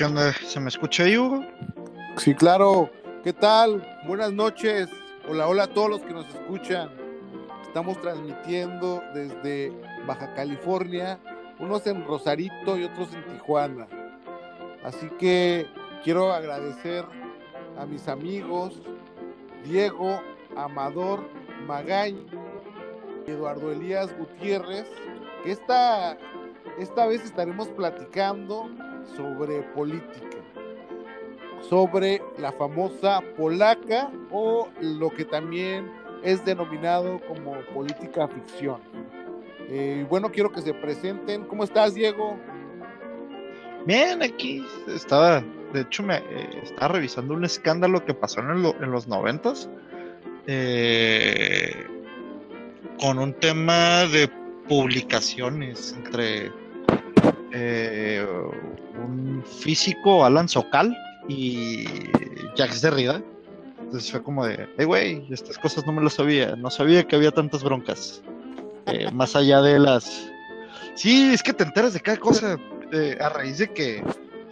¿Se me escucha ahí, Hugo? Sí, claro. ¿Qué tal? Buenas noches. Hola, hola a todos los que nos escuchan. Estamos transmitiendo desde Baja California, unos en Rosarito y otros en Tijuana. Así que quiero agradecer a mis amigos Diego, Amador, Magañ, Eduardo Elías Gutiérrez, que esta, esta vez estaremos platicando sobre política, sobre la famosa polaca o lo que también es denominado como política ficción. Eh, bueno, quiero que se presenten. ¿Cómo estás, Diego? Bien, aquí estaba, de hecho, me eh, estaba revisando un escándalo que pasó en, en los noventas eh, con un tema de publicaciones entre eh, un físico, Alan Socal, y Jacques Derrida. Entonces fue como de, hey, güey, estas cosas no me lo sabía. No sabía que había tantas broncas. Eh, más allá de las. Sí, es que te enteras de cada cosa. Eh, a raíz de que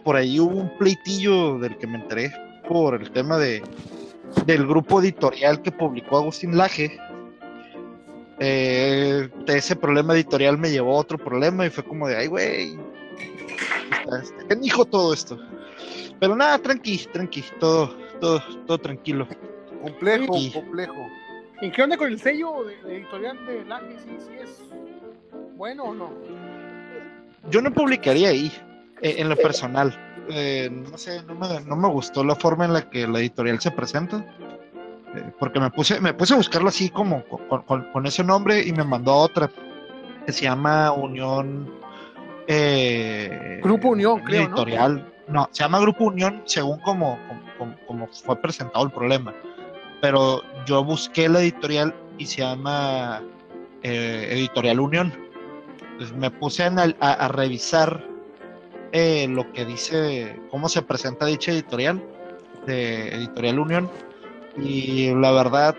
por ahí hubo un pleitillo del que me enteré por el tema de del grupo editorial que publicó Agustín Laje. Eh, de ese problema editorial me llevó a otro problema y fue como de, ay, güey, ¿qué dijo todo esto? Pero nada, tranqui, tranqui, todo, todo, todo tranquilo. Complejo, complejo. ¿Y qué onda con el sello de, editorial de Laje? ¿Sí, ¿Sí, es bueno o no? Yo no publicaría ahí, eh, en lo personal. Eh, no sé, no me, no me, gustó la forma en la que la editorial se presenta. Eh, porque me puse, me puse a buscarlo así como con, con, con, ese nombre y me mandó a otra que se llama Unión. Eh, Grupo Unión, creo. Editorial. ¿no? no, se llama Grupo Unión según como, como, como, fue presentado el problema. Pero yo busqué la editorial y se llama Editorial Unión. Entonces me puse a, a, a revisar eh, lo que dice, cómo se presenta dicha editorial, de Editorial Unión, y la verdad,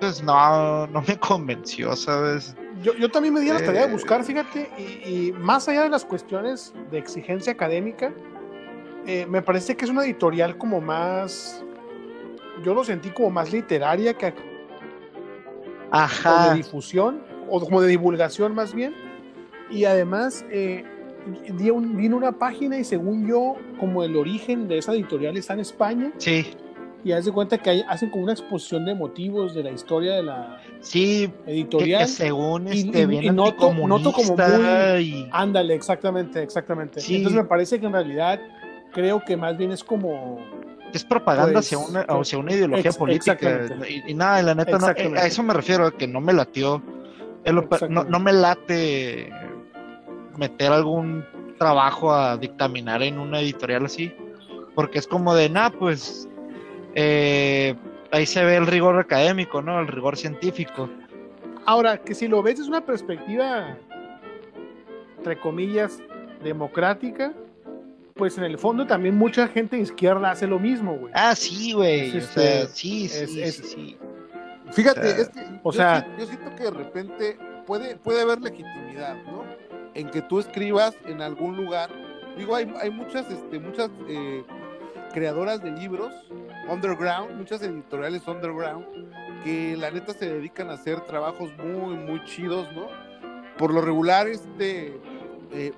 pues no, no me convenció, ¿sabes? Yo, yo también me di la tarea de buscar, fíjate, y, y, más allá de las cuestiones de exigencia académica, eh, me parece que es una editorial como más, yo lo sentí como más literaria que Ajá. de difusión, o como de divulgación más bien, y además... Eh, vino una página y según yo, como el origen de esa editorial está en España. Sí. Y haz de cuenta que hay, hacen como una exposición de motivos de la historia de la sí, editorial. Que, que según este, y, bien y noto, noto como muy... Y... Ándale, exactamente, exactamente. Sí. Entonces me parece que en realidad creo que más bien es como... Es propaganda pues, hacia, una, hacia una ideología ex, política. Y, y, nada, la neta, no, a eso me refiero, que no me latió. No, no me late meter algún trabajo a dictaminar en una editorial así, porque es como de, nada, pues eh, ahí se ve el rigor académico, ¿no? El rigor científico. Ahora, que si lo ves desde una perspectiva, entre comillas, democrática, pues en el fondo también mucha gente de izquierda hace lo mismo, güey. Ah, sí, güey. o sea, sí, sí, es, sí, es, sí. Fíjate, o sea, es que o yo, sea, yo siento que de repente puede, puede haber legitimidad, ¿no? en que tú escribas en algún lugar. Digo, hay, hay muchas, este, muchas eh, creadoras de libros underground, muchas editoriales underground, que la neta se dedican a hacer trabajos muy, muy chidos, ¿no? Por lo regular, este, eh,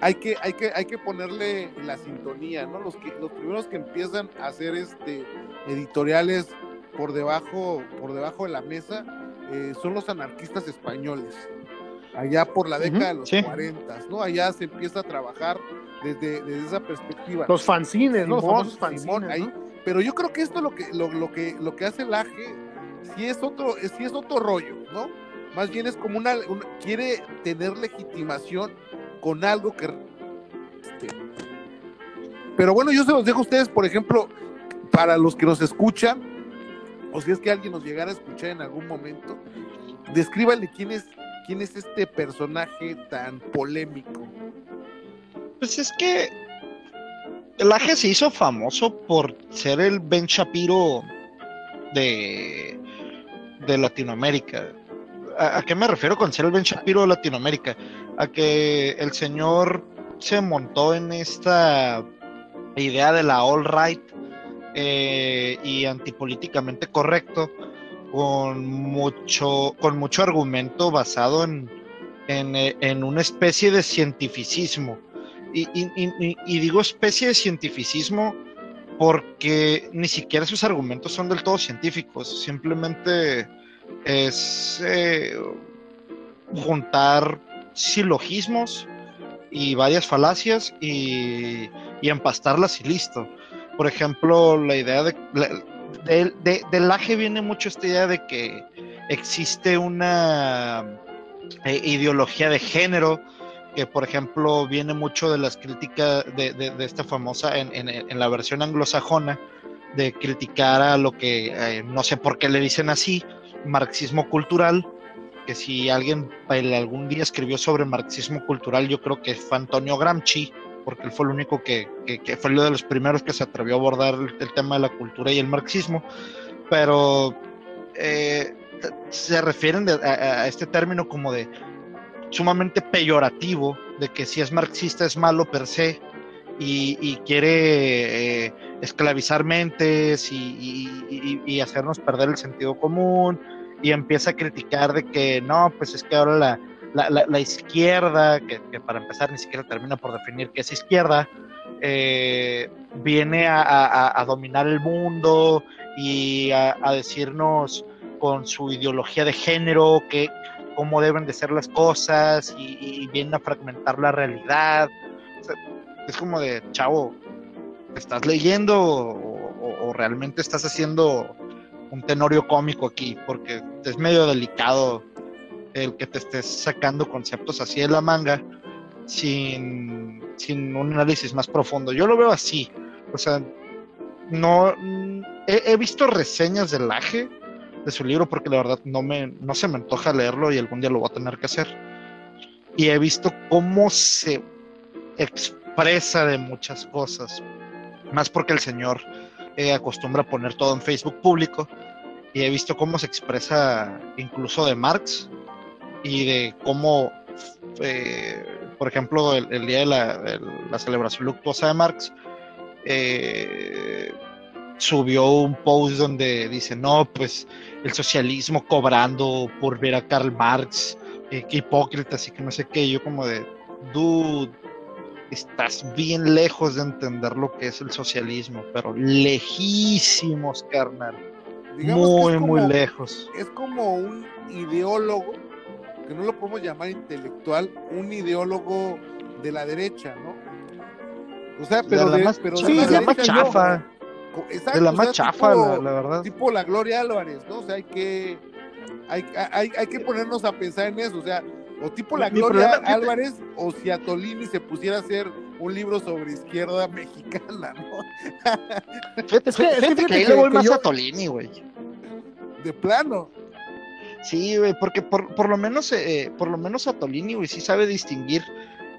hay, que, hay, que, hay que ponerle la sintonía, ¿no? Los, que, los primeros que empiezan a hacer este, editoriales por debajo, por debajo de la mesa eh, son los anarquistas españoles allá por la década uh -huh, de los sí. 40, ¿no? Allá se empieza a trabajar desde, desde esa perspectiva. Los fanzines, Simón, ¿no? Los famosos fanzines, Simón, ¿no? ahí, pero yo creo que esto lo que, lo, que, lo que hace el AGE sí es otro, sí es otro rollo, ¿no? Más bien es como una, quiere tener legitimación con algo que este, pero bueno, yo se los dejo a ustedes, por ejemplo, para los que nos escuchan, o si es que alguien nos llegara a escuchar en algún momento, descríbanle quién es quién es este personaje tan polémico. Pues es que el Aje se hizo famoso por ser el Ben Shapiro de, Latinoamérica. ¿A, ¿A, qué me refiero con ser el Ben Shapiro de Latinoamérica? A que el señor se montó en esta idea de la all right eh, y antipolíticamente correcto con mucho, con mucho argumento basado en, en, eh, en una especie de cientificismo. Y, digo especie de cientificismo porque ni siquiera sus argumentos son del todo científicos, simplemente es eh, juntar silogismos y varias falacias y, empastarlas y listo. Por ejemplo, la idea de, de- de- del laje viene mucho esta idea de que existe una eh, ideología de género que por ejemplo viene mucho de las críticas de, esta famosa en, en- en la versión anglosajona de criticar a lo que eh, no sé por qué le dicen así marxismo cultural que si alguien algún día escribió sobre marxismo cultural yo creo que fue Antonio Gramsci porque él fue el único que, fue uno de los primeros que se atrevió a abordar el, tema de la cultura y el marxismo. Pero eh, se refieren a este término como de sumamente peyorativo de que si es marxista es malo per se y, quiere eh, esclavizar mentes y, hacernos perder el sentido común y empieza a criticar de que no, pues es que ahora la, la, izquierda, que, para empezar ni siquiera termina por definir qué es izquierda, eh, viene a, dominar el mundo y a decirnos con su ideología de género que cómo deben de ser las cosas y, y viene a fragmentar la realidad. Es como de, chavo, ¿estás leyendo o, realmente estás haciendo un tenorio cómico aquí? Porque es medio delicado el que te estés sacando conceptos así de la manga sin, sin un análisis más profundo. Yo lo veo así. O sea, no he, he visto reseñas del Laje de su libro porque la verdad no me no se me antoja leerlo y algún día lo voy a tener que hacer. Y he visto cómo se expresa de muchas cosas. Más porque el señor eh, acostumbra a poner todo en Facebook público. Y he visto cómo se expresa incluso de Marx y de cómo, eh, por ejemplo, el, el día de la, el- la celebración luctuosa de Marx, eh, subió un post donde dice, no, pues el socialismo cobrando por ver a Karl Marx, eh, qué hipócrita, así que no sé qué, yo como de, dude, estás bien lejos de entender lo que es el socialismo, pero lejísimos, carnal, Digamos que muy, muy lejos. Es como un ideólogo, que no lo podemos llamar intelectual, un ideólogo de la derecha, ¿no? O sea, pero de la de, más, pero sí, de la derecha no. De la o más sea, chafa, tipo- la, la verdad. tipo la Gloria Álvarez, ¿no? O sea, hay que hay, hay, hay que ponernos a pensar en eso, o sea, o tipo la Mi Gloria problema- Álvarez o si a Tolini se pusiera a hacer un libro sobre izquierda mexicana, ¿no? Fíjate, Es que- fíjate que ahí le voy más yo- a Tolini, güey. De plano. Sí, güey, porque por, por lo menos eh, por lo menos a Tolini, güey, sí sabe distinguir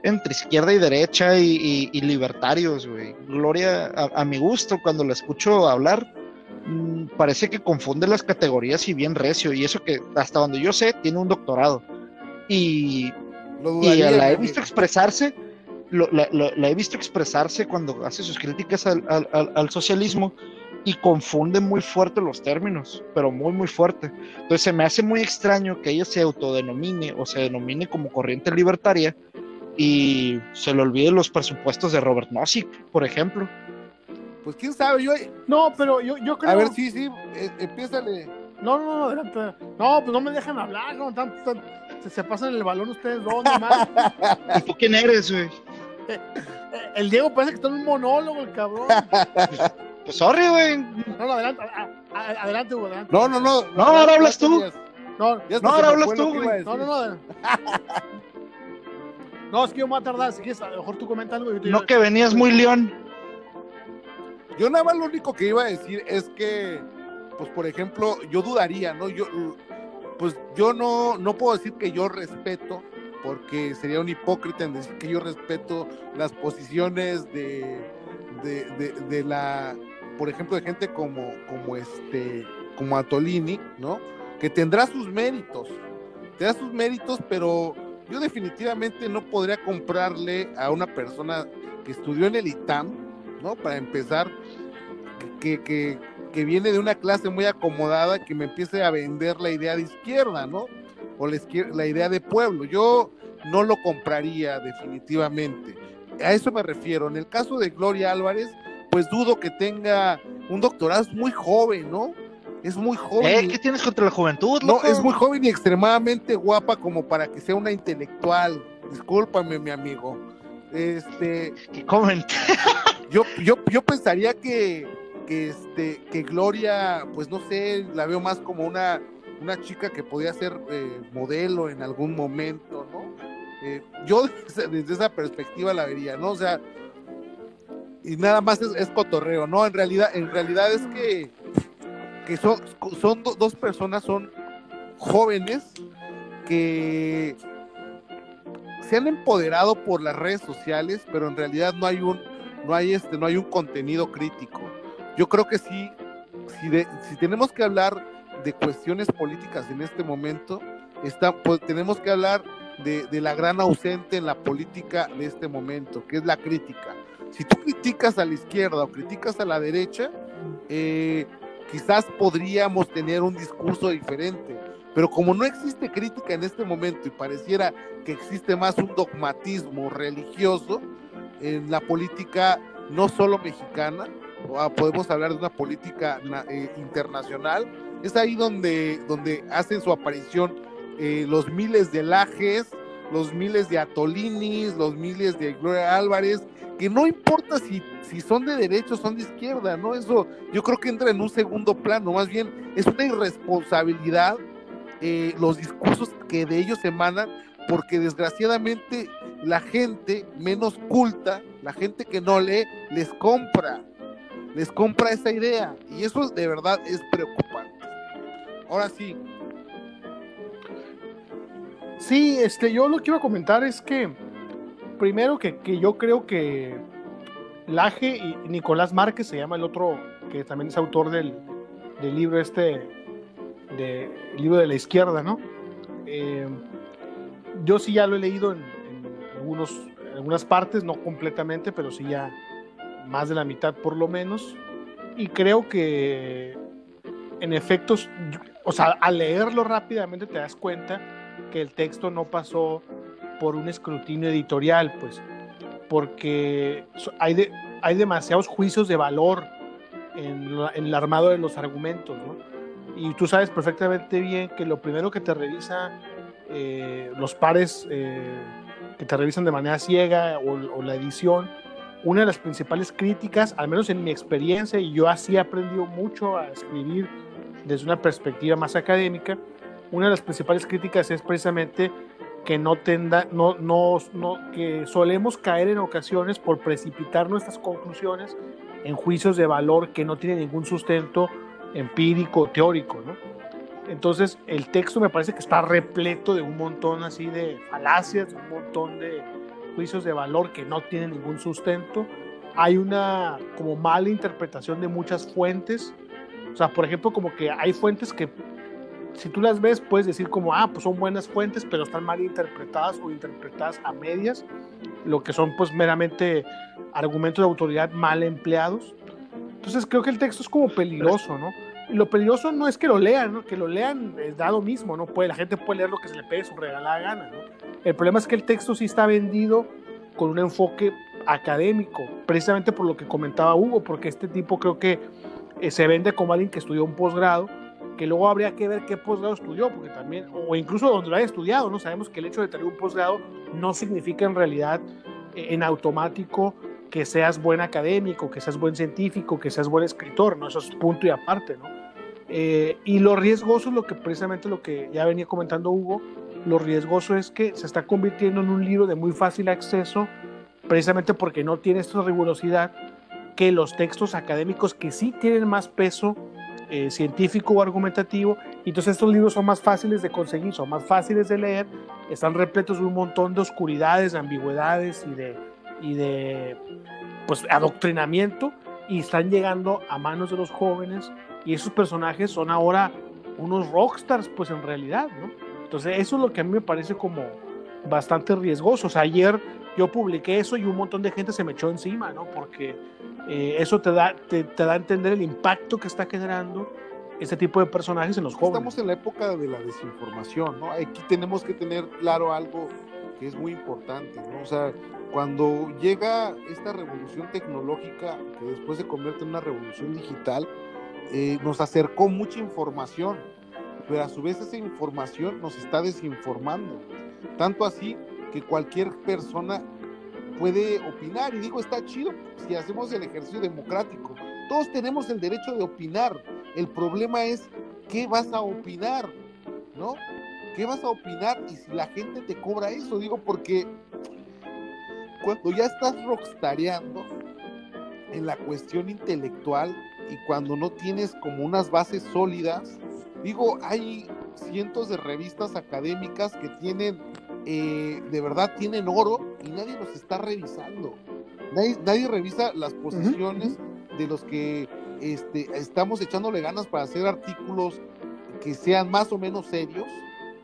entre izquierda y derecha y, y- y libertarios, güey. Gloria, a, a mi gusto, cuando la escucho hablar, mm, parece que confunde las categorías y bien recio, y eso que hasta donde yo sé, tiene un doctorado. Y, y la he visto expresarse, lo- la, la- la he visto expresarse cuando hace sus críticas al, al- al- al socialismo y confunde muy fuerte los términos, pero muy, muy fuerte. Entonces se me hace muy extraño que ella se autodenomine o se denomine como corriente libertaria y se le olvide los presupuestos de Robert Nozick, por ejemplo. Pues quién sabe, yo No, pero yo, yo creo. a ver, sí, sí, eh, empiézale. No, no, no, adelante. No, pues no me dejan hablar, no, tan- tan- se, se pasan el balón ustedes dos nomás. ¿Y tú quién eres, güey? Eh, el Diego parece que está en un monólogo, el cabrón. Pues sorry, güey. No, no, adelante, a- a- adelante, Hugo, adelante. No, no, no. No, ahora hablas tú. No, ahora hablas tú, güey. no, no, no. No, es que yo me voy a tardar, si quieres, a lo mejor tú comenta algo y yo te No que venías muy león. Yo nada más lo único que iba a decir es que, pues por ejemplo, yo dudaría, ¿no? Yo, pues yo no, no puedo decir que yo respeto, porque sería un hipócrita en decir que yo respeto las posiciones de, de, de, de la, por ejemplo, de gente como, como este, como Atolini, ¿no? Que tendrá sus méritos, tendrá sus méritos, pero yo definitivamente no podría comprarle a una persona que estudió en el ITAM ¿no? Para empezar, que, que, que viene de una clase muy acomodada que me empiece a vender la idea de izquierda, ¿no? O la, la idea de pueblo. Yo no lo compraría definitivamente. A eso me refiero. En el caso de Gloria Álvarez, pues dudo que tenga un doctorado, muy joven, ¿no? Es muy joven. ¿Eh? ¿Qué tienes contra la juventud? No, es muy joven y extremadamente guapa como para que sea una intelectual. Discúlpame, mi amigo. Este. ¿Qué yo, yo, yo pensaría que, que, este, que Gloria, pues no sé, la veo más como una, una chica que podía ser eh, modelo en algún momento, ¿no? Eh, yo desde, esa perspectiva la vería, ¿no? O sea, y nada más es, cotorreo, ¿no? En realidad, en realidad es que, que son, son dos personas, son jóvenes que se han empoderado por las redes sociales, pero en realidad no hay un, no hay este, no hay un contenido crítico. Yo creo que sí, si, si tenemos que hablar de cuestiones políticas en este momento, está, pues, tenemos que hablar de, la gran ausente en la política de este momento, que es la crítica. Si tú criticas a la izquierda o criticas a la derecha, eh, quizás podríamos tener un discurso diferente. Pero como no existe crítica en este momento y pareciera que existe más un dogmatismo religioso en la política no solo mexicana, ah, podemos hablar de una política eh, internacional, es ahí donde, donde hacen su aparición eh, los miles de Lajes, los miles de Atolinis, los miles de Gloria Álvarez, que no importa si, si son de derecha o son de izquierda, ¿no? Eso yo creo que entra en un segundo plano, más bien es una irresponsabilidad eh, los discursos que de ellos emanan, porque desgraciadamente la gente menos culta, la gente que no lee, les compra, les compra esa idea, y eso de verdad es preocupante. Ahora sí, Sí, este, yo lo que iba a comentar es que, primero que, que yo creo que Laje y Nicolás Márquez se llama el otro, que también es autor del, del libro este, de, libro de la izquierda, ¿no? Eh, yo sí ya lo he leído en, algunos, en algunas partes, no completamente, pero sí ya más de la mitad por lo menos. Y creo que en efectos, o sea, al leerlo rápidamente te das cuenta que el texto no pasó por un escrutinio editorial, pues, porque hay, hay demasiados juicios de valor en, el armado de los argumentos, ¿no? Y tú sabes perfectamente bien que lo primero que te revisa eh, los pares eh, que te revisan de manera ciega o, la edición, una de las principales críticas, al menos en mi experiencia, y yo así he aprendido mucho a escribir desde una perspectiva más académica, una de las principales críticas es precisamente que no tenda, no, no, no, que solemos caer en ocasiones por precipitar nuestras conclusiones en juicios de valor que no tienen ningún sustento empírico, teórico, ¿no? Entonces, el texto me parece que está repleto de un montón así de falacias, un montón de juicios de valor que no tienen ningún sustento. Hay una como mala interpretación de muchas fuentes. O sea, por ejemplo, como que hay fuentes que si tú las ves, puedes decir como, ah, pues son buenas fuentes, pero están mal interpretadas o interpretadas a medias, lo que son pues meramente argumentos de autoridad mal empleados. Entonces creo que el texto es como peligroso, ¿no? Y lo peligroso no es que lo lean, ¿no? Que lo lean es dado mismo, ¿no? Puede, la gente puede leer lo que se le pegue su regalada gana, ¿no? El problema es que el texto sí está vendido con un enfoque académico, precisamente por lo que comentaba Hugo, porque este tipo creo que eh, se vende como alguien que estudió un posgrado, que luego habría que ver qué posgrado estudió, porque también, o incluso donde lo haya estudiado, ¿no? Sabemos que el hecho de tener un posgrado no significa en realidad eh, en automático que seas buen académico, que seas buen científico, que seas buen escritor, ¿no? Eso es punto y aparte, ¿no? Eh, y lo riesgoso es lo que precisamente lo que ya venía comentando Hugo, lo riesgoso es que se está convirtiendo en un libro de muy fácil acceso, precisamente porque no tiene esta rigurosidad que los textos académicos que sí tienen más peso eh, científico o argumentativo. Entonces estos libros son más fáciles de conseguir, son más fáciles de leer, están repletos de un montón de oscuridades, ambigüedades y de, y de pues, adoctrinamiento y están llegando a manos de los jóvenes y esos personajes son ahora unos rockstars, pues en realidad, ¿no? Entonces eso es lo que a mí me parece como bastante riesgoso. O sea, ayer yo publiqué eso y un montón de gente se me echó encima, ¿no? Porque eh, eso te da, te, da a entender el impacto que está generando este tipo de personajes en los jóvenes. Estamos en la época de la desinformación, ¿no? Aquí tenemos que tener claro algo que es muy importante, ¿no? O sea, cuando llega esta revolución tecnológica, que después se convierte en una revolución digital, eh, nos acercó mucha información, pero a su vez esa información nos está desinformando. Tanto así que cualquier persona puede opinar. Y digo, está chido si hacemos el ejercicio democrático. Todos tenemos el derecho de opinar. El problema es qué vas a opinar, ¿no? ¿Qué vas a opinar y si la gente te cobra eso? Digo, porque cuando ya estás rockstareando en la cuestión intelectual y cuando no tienes como unas bases sólidas, digo, hay cientos de revistas académicas que tienen eh, de verdad tienen oro y nadie los está revisando. Nadie, revisa las posiciones de los que este, estamos echándole ganas para hacer artículos que sean más o menos serios,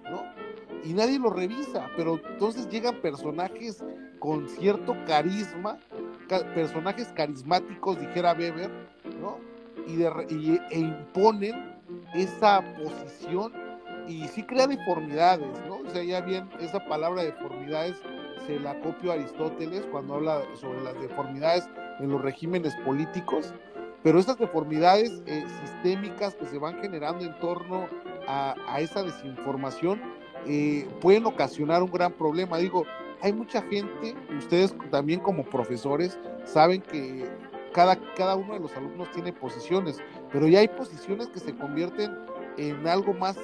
¿no? Y nadie los revisa, pero entonces llegan personajes con cierto carisma, personajes carismáticos, dijera Weber, ¿no? Y, y e imponen esa posición y sí crea deformidades, ¿no? O sea, ya bien, esa palabra deformidades se la copio a Aristóteles cuando habla sobre las deformidades en los regímenes políticos, pero estas deformidades eh, sistémicas que se van generando en torno a, esa desinformación eh, pueden ocasionar un gran problema. Digo, hay mucha gente, ustedes también como profesores saben que cada, cada uno de los alumnos tiene posiciones, pero ya hay posiciones que se convierten en algo más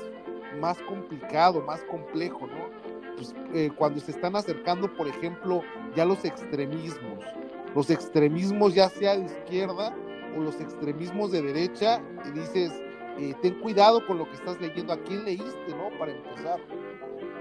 más complicado, más complejo, ¿no? Pues, eh, cuando se están acercando, por ejemplo, ya los extremismos, los extremismos ya sea de izquierda o los extremismos de derecha, y dices, eh, ten cuidado con lo que estás leyendo, a quién leíste, ¿no? Para empezar.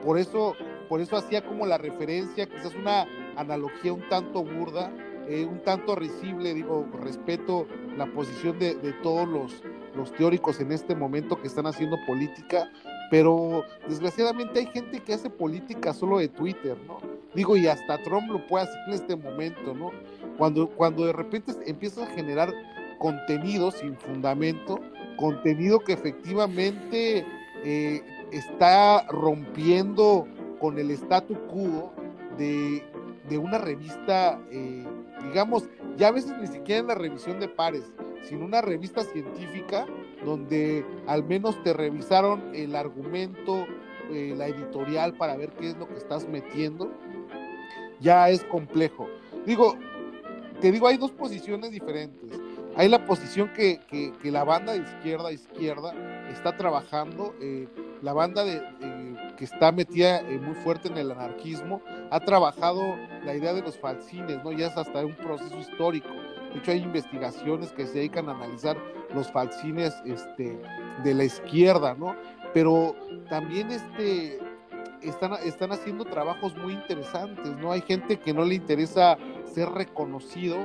Por eso, por eso hacía como la referencia, quizás una analogía un tanto burda, eh, un tanto risible, digo, respeto la posición de, de todos los, los teóricos en este momento que están haciendo política, pero desgraciadamente hay gente que hace política solo de Twitter, ¿no? Digo, y hasta Trump lo puede hacer en este momento, ¿no? Cuando, cuando de repente empiezas a generar contenido sin fundamento, contenido que efectivamente eh, está rompiendo con el statu quo de, una revista, eh, digamos, ya a veces ni siquiera en la revisión de pares, sino una revista científica donde al menos te revisaron el argumento, eh, la editorial para ver qué es lo que estás metiendo, ya es complejo. Digo, te digo, hay dos posiciones diferentes. Hay la posición que, la banda de izquierda a izquierda está trabajando, eh, la banda de, que está metida eh, muy fuerte en el anarquismo, ha trabajado la idea de los falsines, ¿no? Ya es hasta un proceso histórico de hecho, hay investigaciones que se dedican a analizar los falsines este, de la izquierda, ¿no? Pero también este, están, están haciendo trabajos muy interesantes, ¿no? Hay gente que no le interesa ser reconocido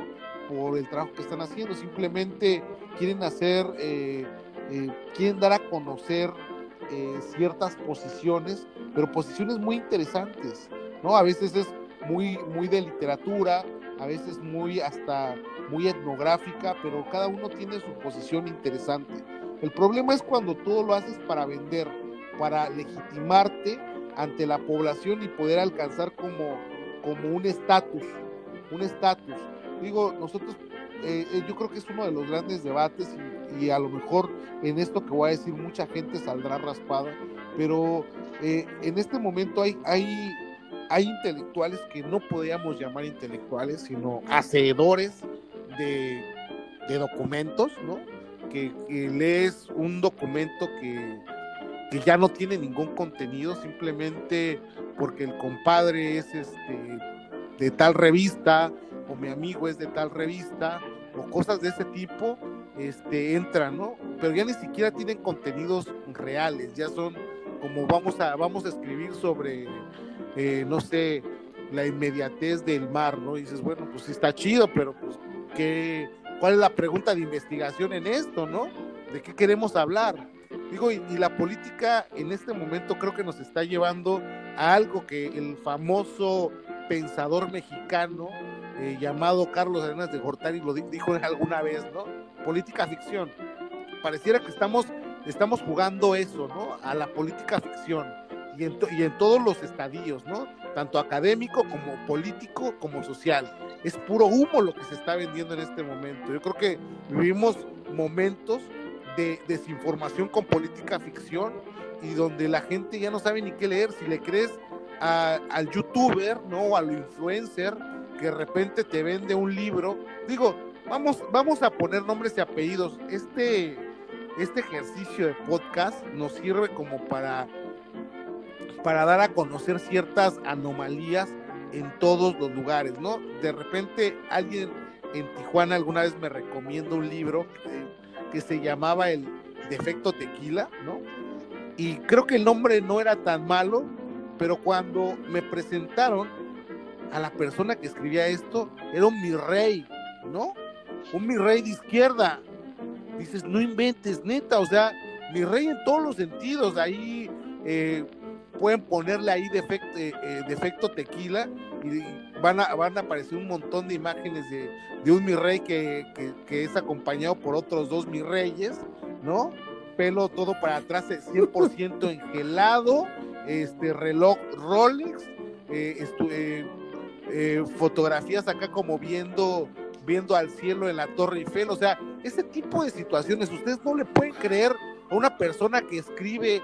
por el trabajo que están haciendo, simplemente quieren hacer, eh, eh, quieren dar a conocer eh, ciertas posiciones, pero posiciones muy interesantes, ¿no? A veces es muy, muy de literatura, a veces muy hasta muy etnográfica, pero cada uno tiene su posición interesante. El problema es cuando todo lo haces para vender, para legitimarte ante la población y poder alcanzar como, como un estatus, un estatus. Digo, nosotros, eh, eh, yo creo que es uno de los grandes debates y, a lo mejor en esto que voy a decir mucha gente saldrá raspada, pero eh, en este momento hay, hay, hay intelectuales que no podríamos llamar intelectuales, sino hacedores de, documentos, ¿no? Que, lees un documento que, que, ya no tiene ningún contenido, simplemente porque el compadre es este, de tal revista, o mi amigo es de tal revista, o cosas de ese tipo, este, entran, ¿no? Pero ya ni siquiera tienen contenidos reales, ya son como vamos a, vamos a escribir sobre, eh, no sé, la inmediatez del mar, ¿no? Y dices, bueno, pues sí está chido, pero pues cuál es la pregunta de investigación en esto, ¿no? ¿De qué queremos hablar? Digo, y, la política en este momento creo que nos está llevando a algo que el famoso pensador mexicano eh, llamado Carlos Arenas de Gortari lo dijo alguna vez, ¿no? Política ficción. Pareciera que estamos, estamos jugando eso, ¿no? A la política ficción y en, y en todos los estadios, ¿no? Tanto académico como político como social. Es puro humo lo que se está vendiendo en este momento. Yo creo que vivimos momentos de desinformación con política ficción y donde la gente ya no sabe ni qué leer. Si le crees al youtuber, ¿no? Al influencer que de repente te vende un libro. Digo, vamos, vamos a poner nombres y apellidos. Este, este ejercicio de podcast nos sirve como para, para dar a conocer ciertas anomalías en todos los lugares, ¿no? De repente alguien en Tijuana alguna vez me recomienda un libro que se llamaba El Defecto Tequila, ¿no? Y creo que el nombre no era tan malo, pero cuando me presentaron a la persona que escribía esto, era un mi rey, ¿no? Un mi rey de izquierda. Dices, no inventes, neta, o sea, mi rey en todos los sentidos. Ahí eh, pueden ponerle ahí defecto, eh, eh, defecto tequila y van a, van a aparecer un montón de imágenes de, de un mi rey que, que, que, es acompañado por otros dos mi reyes, ¿no? Pelo todo para atrás, 100% engelado, este reloj Rolex, eh, eh, eh, fotografías acá como viendo, viendo al cielo en la Torre Eiffel, o sea, ese tipo de situaciones, ustedes no le pueden creer a una persona que escribe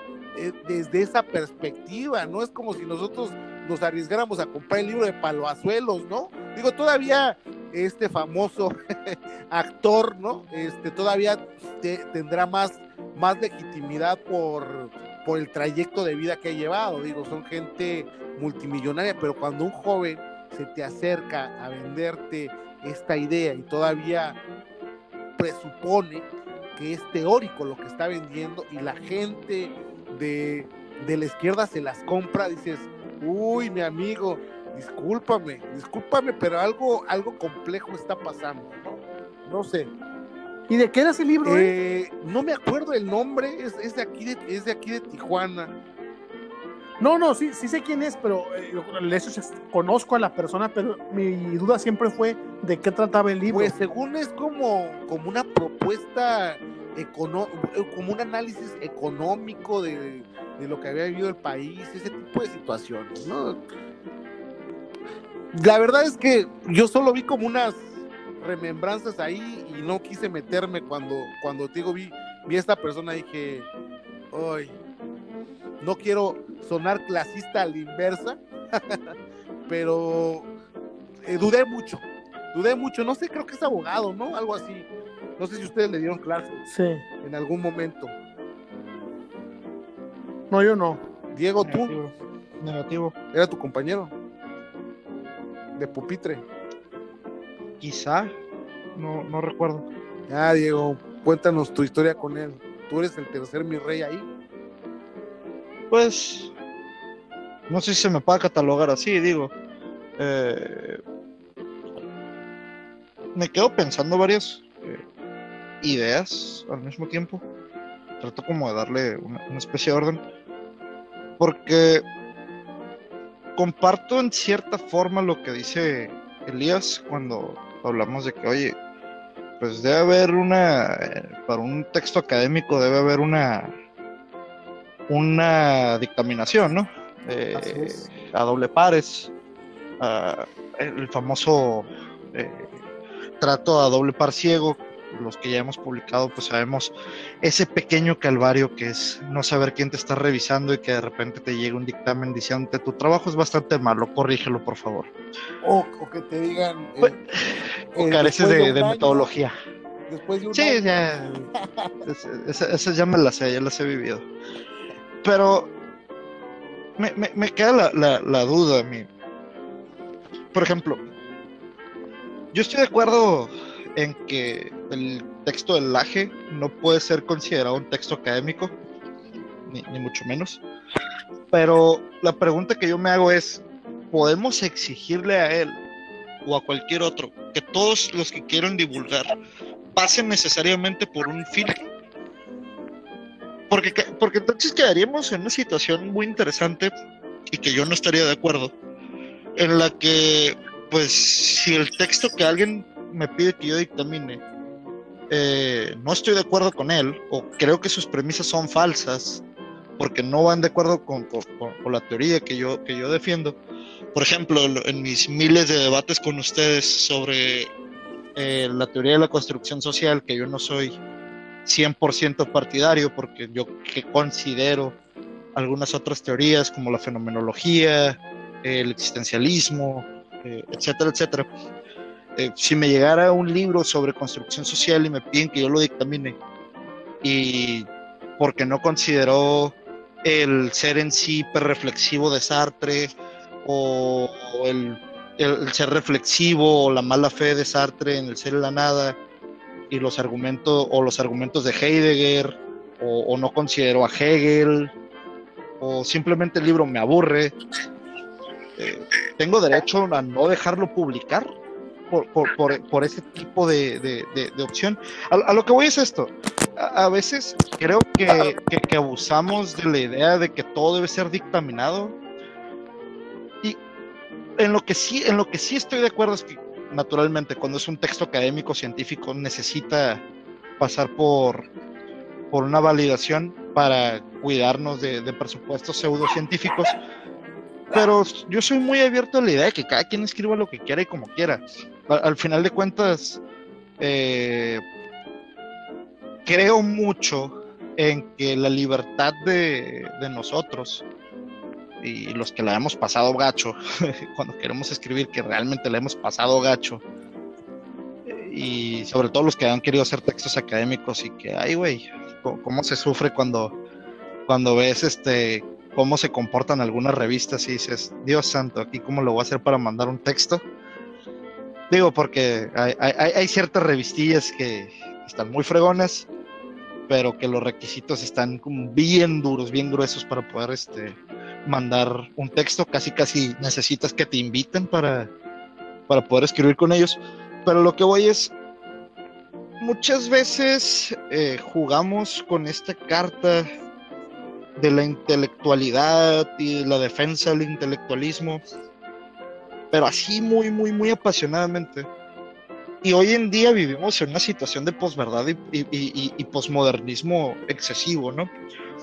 desde esa perspectiva, no es como si nosotros nos arriesgáramos a comprar el libro de Paloazuelos, ¿no? Digo, todavía este famoso actor, ¿no? Este todavía te, tendrá más, más legitimidad por, por el trayecto de vida que ha llevado. Digo, son gente multimillonaria, pero cuando un joven se te acerca a venderte esta idea y todavía presupone que es teórico lo que está vendiendo y la gente de, de la izquierda se las compra, dices, uy, mi amigo, discúlpame, discúlpame, pero algo, algo complejo está pasando, ¿no? No sé. ¿Y de qué era ese libro? Eh, eh? No me acuerdo el nombre, es, es, de aquí de, es de aquí de Tijuana. No, no, sí, sí sé quién es, pero eh, eso conozco a la persona, pero mi duda siempre fue de qué trataba el libro. Pues según es como, como una propuesta, econo como un análisis económico de, de, lo que había vivido el país, ese tipo de situaciones, ¿no? La verdad es que yo solo vi como unas remembranzas ahí y no quise meterme cuando, cuando te digo, vi, vi a esta persona y dije, ay, no quiero sonar clasista a la inversa, pero eh, dudé mucho, dudé mucho, no sé, creo que es abogado, ¿no? Algo así. No sé si ustedes le dieron clase sí. en algún momento. No, yo no. Diego, Negativo. tú. Negativo. Era tu compañero de pupitre. Quizá, no, no recuerdo. Ah, Diego, cuéntanos tu historia con él. Tú eres el tercer mi rey ahí. Pues, no sé si se me puede catalogar así, digo. Eh, me quedo pensando varias eh, ideas al mismo tiempo. Trato como de darle una, una especie de orden. Porque comparto en cierta forma lo que dice Elías cuando hablamos de que, oye, pues debe haber una, para un texto académico debe haber una, una dictaminación, ¿no? Eh, a doble pares, el famoso eh, trato a doble par ciego, los que ya hemos publicado, pues sabemos ese pequeño calvario que es no saber quién te está revisando y que de repente te llega un dictamen diciendo tu trabajo es bastante malo, corrígelo por favor. O, o que te digan... Pues, o careces de, de, de año, metodología. Después de un sí, año. ya. Esa, esa ya me las sé, ya las he vivido. Pero me, me, me queda la, la, la duda a mí. Por ejemplo, yo estoy de acuerdo en que el texto del laje no puede ser considerado un texto académico, ni, ni, mucho menos. Pero la pregunta que yo me hago es, ¿podemos exigirle a él o a cualquier otro que todos los que quieran divulgar pasen necesariamente por un filtro? Porque, porque entonces quedaríamos en una situación muy interesante y que yo no estaría de acuerdo, en la que, pues, si el texto que alguien me pide que yo dictamine, eh, no estoy de acuerdo con él, o creo que sus premisas son falsas, porque no van de acuerdo con, con, la teoría que yo, que yo defiendo. Por ejemplo, en mis miles de debates con ustedes sobre eh, la teoría de la construcción social, que yo no soy 100% partidario, porque yo que considero algunas otras teorías como la fenomenología, el existencialismo, eh, etcétera, etcétera. Eh, si me llegara un libro sobre construcción social y me piden que yo lo dictamine, y porque no consideró el ser en sí reflexivo de Sartre o el, ser reflexivo o la mala fe de Sartre en el ser en la nada y los argumentos o los argumentos de Heidegger o no consideró a Hegel o simplemente el libro me aburre, eh, tengo derecho a no dejarlo publicar por, por, por, ese tipo de, de, opción. A, lo que voy es esto. A, veces creo que, que, abusamos de la idea de que todo debe ser dictaminado. Y en lo que sí, en lo que sí estoy de acuerdo es que naturalmente cuando es un texto académico científico necesita pasar por, por una validación para cuidarnos de, presupuestos pseudocientíficos. Pero yo soy muy abierto a la idea de que cada quien escriba lo que quiera y como quiera. Al, final de cuentas, eh, creo mucho en que la libertad de, nosotros y los que la hemos pasado gacho, cuando queremos escribir que realmente la hemos pasado gacho, y sobre todo los que han querido hacer textos académicos y que, ay, güey, cómo se sufre cuando, cuando ves este cómo se comportan algunas revistas y dices, Dios santo, aquí cómo lo voy a hacer para mandar un texto. Digo, porque hay, ciertas revistillas que están muy fregonas, pero que los requisitos están bien duros, bien gruesos para poder este, mandar un texto. Casi, casi necesitas que te inviten para, para poder escribir con ellos. Pero lo que voy es, muchas veces eh, jugamos con esta carta de la intelectualidad y la defensa del intelectualismo, pero así muy, muy, muy apasionadamente. Y hoy en día vivimos en una situación de posverdad y, y, y, posmodernismo excesivo, ¿no?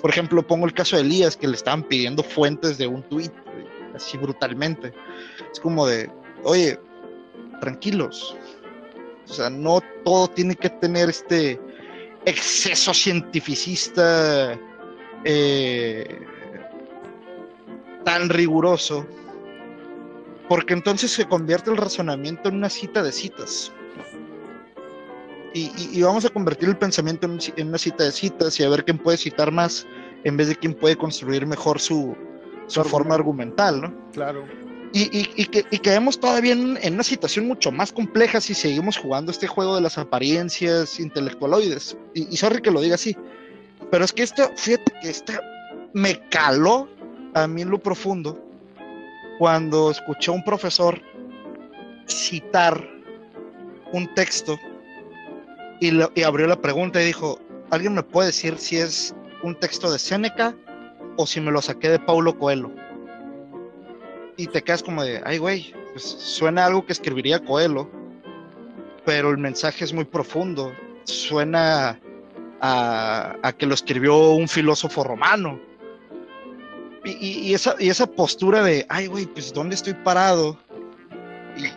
Por ejemplo, pongo el caso de Elías, que le estaban pidiendo fuentes de un tuit, así brutalmente. Es como de, oye, tranquilos, o sea, no todo tiene que tener este exceso cientificista eh, tan riguroso, porque entonces se convierte el razonamiento en una cita de citas. Y, vamos a convertir el pensamiento en, una cita de citas y a ver quién puede citar más en vez de quién puede construir mejor su, su forma argumental, ¿no? Claro. Y, que, y quedemos todavía en, una situación mucho más compleja si seguimos jugando este juego de las apariencias intelectualoides. Y, y sorry que lo diga así, pero es que esto, fíjate que esto me caló a mí en lo profundo cuando escuché a un profesor citar un texto y, y abrió la pregunta y dijo, ¿alguien me puede decir si es un texto de Séneca o si me lo saqué de Paulo Coelho? y te quedas como de, ay, güey, pues suena algo que escribiría Coelho, pero el mensaje es muy profundo. Suena a, que lo escribió un filósofo romano. Y, esa, y esa postura de, ay, güey, pues ¿dónde estoy parado?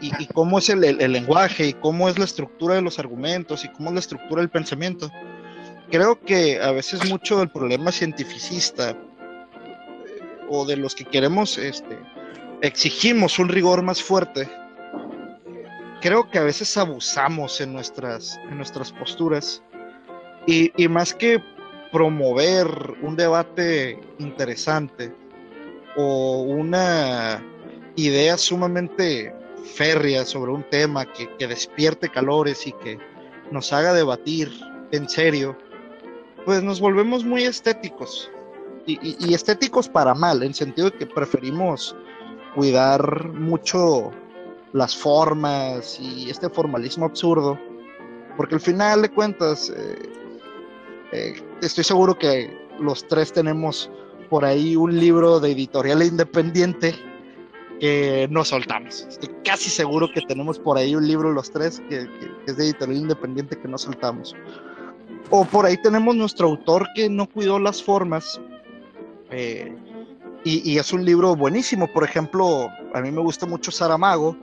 Y, cómo es el, lenguaje, y cómo es la estructura de los argumentos, y cómo es la estructura del pensamiento. Creo que a veces mucho del problema cientificista, eh, o de los que queremos este, exigimos un rigor más fuerte, creo que a veces abusamos en nuestras, en nuestras posturas y, más que promover un debate interesante o una idea sumamente férrea sobre un tema que, despierte calores y que nos haga debatir en serio, pues nos volvemos muy estéticos. Y, estéticos para mal, en sentido de que preferimos cuidar mucho las formas y este formalismo absurdo, porque al final de cuentas, eh, eh, estoy seguro que los tres tenemos por ahí un libro de editorial independiente que nos soltamos. Estoy casi seguro que tenemos por ahí un libro los tres que, es de editorial independiente que no soltamos. O por ahí tenemos nuestro autor que no cuidó las formas. Eh, y, es un libro buenísimo. Por ejemplo, a mí me gusta mucho Saramago.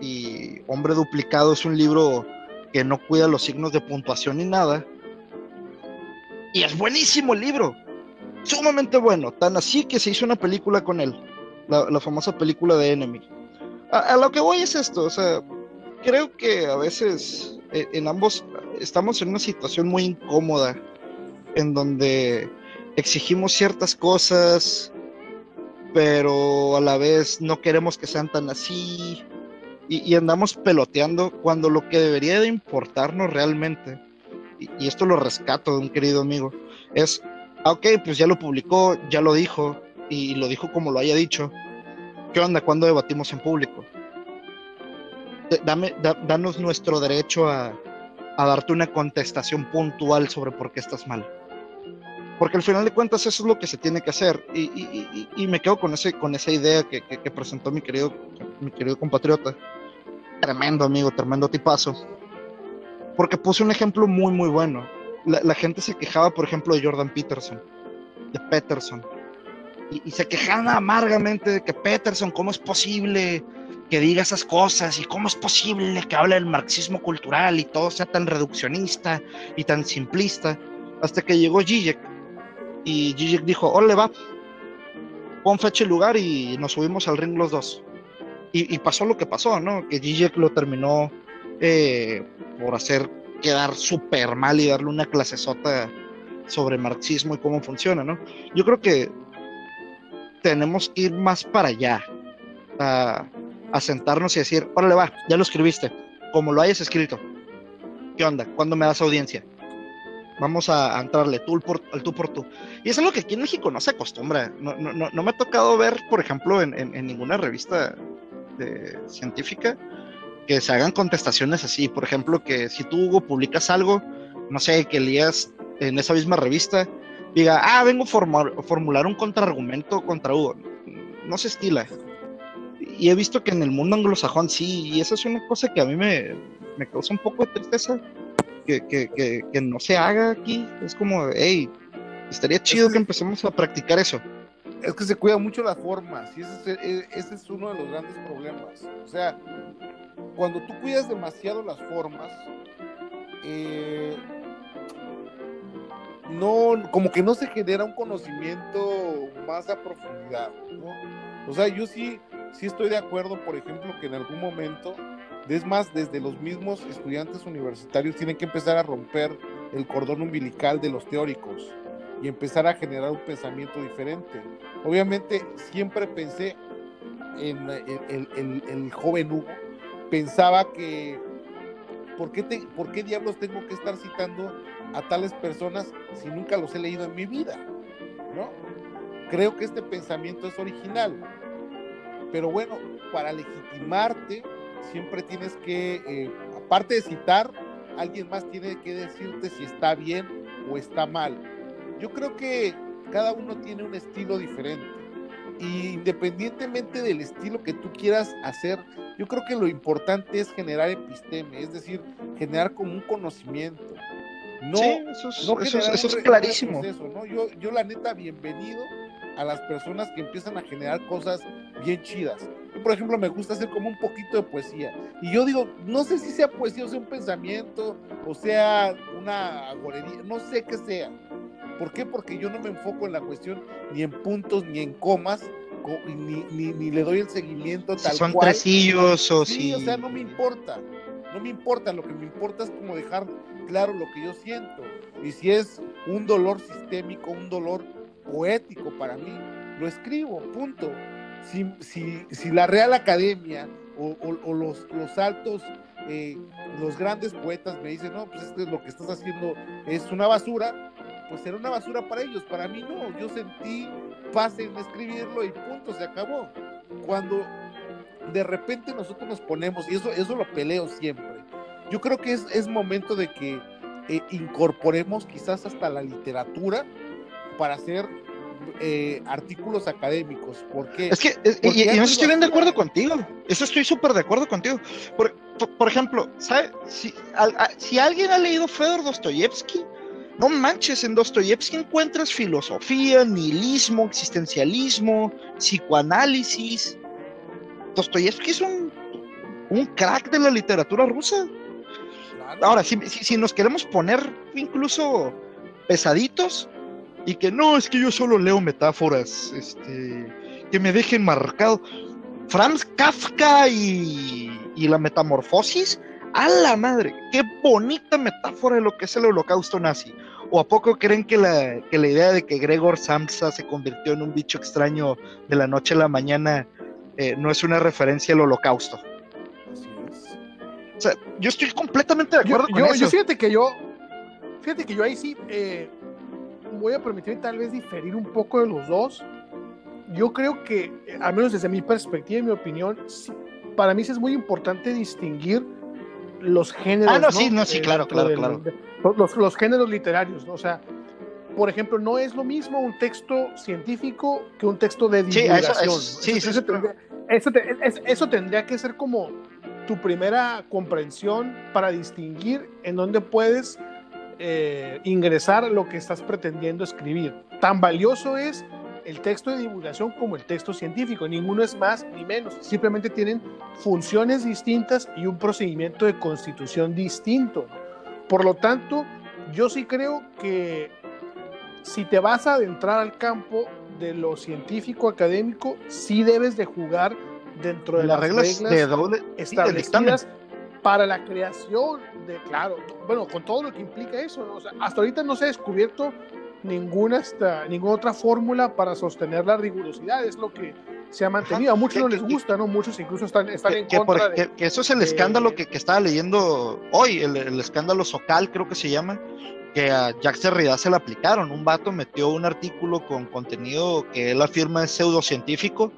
Y Hombre Duplicado es un libro que no cuida los signos de puntuación ni nada. Y es buenísimo el libro. Sumamente bueno. Tan así que se hizo una película con él la, famosa película de Enemy. A, lo que voy es esto, o sea, creo que a veces eh, en ambos estamos en una situación muy incómoda en donde exigimos ciertas cosas, pero a la vez no queremos que sean tan así y, andamos peloteando cuando lo que debería de importarnos realmente, y, y, esto lo rescato de un querido amigo, es, ah, ok, pues ya lo publicó, ya lo dijo, y lo dijo como lo haya dicho. ¿Qué onda? ¿Cuándo debatimos en público? Dame, danos nuestro derecho a, darte una contestación puntual sobre por qué estás mal. Porque al final de cuentas eso es lo que se tiene que hacer. Y, me quedo con, ese, con esa idea que, presentó mi querido, mi querido compatriota. Tremendo amigo, tremendo tipazo. Porque puse un ejemplo muy, muy bueno. La gente se quejaba, por ejemplo, de Jordan Peterson, de Peterson y, se quejaban amargamente de que Peterson, ¿cómo es posible que diga esas cosas? ¿Y cómo es posible que hable del marxismo cultural y todo sea tan reduccionista y tan simplista? Hasta que llegó Zizek y Zizek dijo, ole va, pon fecha y lugar y nos subimos al ring los dos. Y, pasó lo que pasó, ¿no? Que Zizek lo terminó eh, por hacer quedar súper mal y darle una clase sota sobre marxismo y cómo funciona, ¿no? Yo creo que tenemos que ir más para allá, a, sentarnos y decir, órale va, ya lo escribiste, como lo hayas escrito. ¿Qué onda? ¿Cuándo me das audiencia? Vamos a, entrarle tú por, al tú por tú. Y es algo que aquí en México no se acostumbra. No, no, no me ha tocado ver, por ejemplo, en, ninguna revista científica que se hagan contestaciones así. Por ejemplo, que si tú, Hugo, publicas algo, no sé, que leas en esa misma revista diga, ah, vengo a formular un contraargumento contra Hugo. No se estila. Y he visto que en el mundo anglosajón sí, y eso es una cosa que a mí me, me causa un poco de tristeza, que, que, que, no se haga aquí. Es como, hey, estaría chido que, empecemos a practicar eso. Es que se cuida mucho las formas, y ese es, e, ese es uno de los grandes problemas. O sea, cuando tú cuidas demasiado las formas, eh, no, como que no se genera un conocimiento más a profundidad. O sea, yo sí, sí estoy de acuerdo, por ejemplo, que en algún momento, es más, desde los mismos estudiantes universitarios tienen que empezar a romper el cordón umbilical de los teóricos y empezar a generar un pensamiento diferente. Obviamente, siempre pensé en, el joven Hugo, pensaba que ¿por qué, ¿por qué diablos tengo que estar citando a tales personas si nunca los he leído en mi vida? ¿No? Creo que este pensamiento es original. Pero bueno, para legitimarte, siempre tienes que, eh, aparte de citar, alguien más tiene que decirte si está bien o está mal. Yo creo que cada uno tiene un estilo diferente. Y independientemente del estilo que tú quieras hacer, yo creo que lo importante es generar episteme, es decir, generar como un conocimiento. No, sí, eso es, eso es, clarísimo. yo, yo la neta, bienvenido a las personas que empiezan a generar cosas bien chidas. Yo, por ejemplo, me gusta hacer como un poquito de poesía. Y yo digo, no sé si sea poesía o sea un pensamiento, o sea una agorería, no sé qué sea. ¿Por qué? Porque yo no me enfoco en la cuestión ni en puntos ni en comas, ni, ni, ni, le doy el seguimiento tal son cual. tresillos o sí, o sea, no me importa. No me importa, lo que me importa es como dejar claro lo que yo siento. Y si es un dolor sistémico, un dolor poético para mí, lo escribo, punto. Si, si, si la Real Academia o, los, los altos, eh, los grandes poetas me dicen, no, pues esto es lo que estás haciendo es una basura, pues será una basura para ellos. Para mí no, yo sentí paz en escribirlo y punto, se acabó. Cuando de repente nosotros nos ponemos, y eso, eso lo peleo siempre, yo creo que es, es momento de que eh, incorporemos quizás hasta la literatura para hacer eh, artículos académicos. ¿Por qué? Es que, y, en eso estoy bien de acuerdo contigo. Eso estoy súper de acuerdo contigo. Por, por, ejemplo, ¿sabe? Si, si alguien ha leído Fedor Dostoyevsky, no manches, en Dostoyevsky encuentras filosofía, nihilismo, existencialismo, psicoanálisis. Dostoyevsky es un, un crack de la literatura rusa. Ahora, si, si, nos queremos poner incluso pesaditos y que no, es que yo solo leo metáforas, este, que me dejen marcado. Franz Kafka y, y la metamorfosis, a la madre, qué bonita metáfora de lo que es el holocausto nazi. ¿O a poco creen que la, que la idea de que Gregor Samsa se convirtió en un bicho extraño de la noche a la mañana eh, no es una referencia al holocausto? O sea, yo estoy completamente de acuerdo con eso. Yo fíjate que yo, fíjate que yo ahí sí eh, voy a permitir tal vez diferir un poco de los dos. Yo creo que, al menos desde mi perspectiva y mi opinión, para mí sí es muy importante distinguir los géneros. Ah, no, sí, no, sí, eh, claro, claro, claro. los, los, géneros literarios, ¿no? O sea, por ejemplo, no es lo mismo un texto científico que un texto de divulgación. Sí, eso, eso, tendría, eso, tendría que ser como tu primera comprensión para distinguir en dónde puedes eh, ingresar lo que estás pretendiendo escribir. Tan valioso es el texto de divulgación como el texto científico. Ninguno es más ni menos. Simplemente tienen funciones distintas y un procedimiento de constitución distinto. Por lo tanto, yo sí creo que si te vas a adentrar al campo de lo científico académico, sí debes de jugar dentro de las, reglas, de doble, establecidas para la creación de, claro, bueno, con todo lo que implica eso, hasta ahorita no se ha descubierto ninguna, esta, ninguna otra fórmula para sostener la rigurosidad, es lo que se ha mantenido. A muchos no les gusta, ¿no? Muchos incluso están, están en contra de, que, eso es el escándalo que, que, estaba leyendo hoy, el, el, escándalo Socal, creo que se llama, que a Jack Derrida se le aplicaron. Un vato metió un artículo con contenido que él afirma es pseudocientífico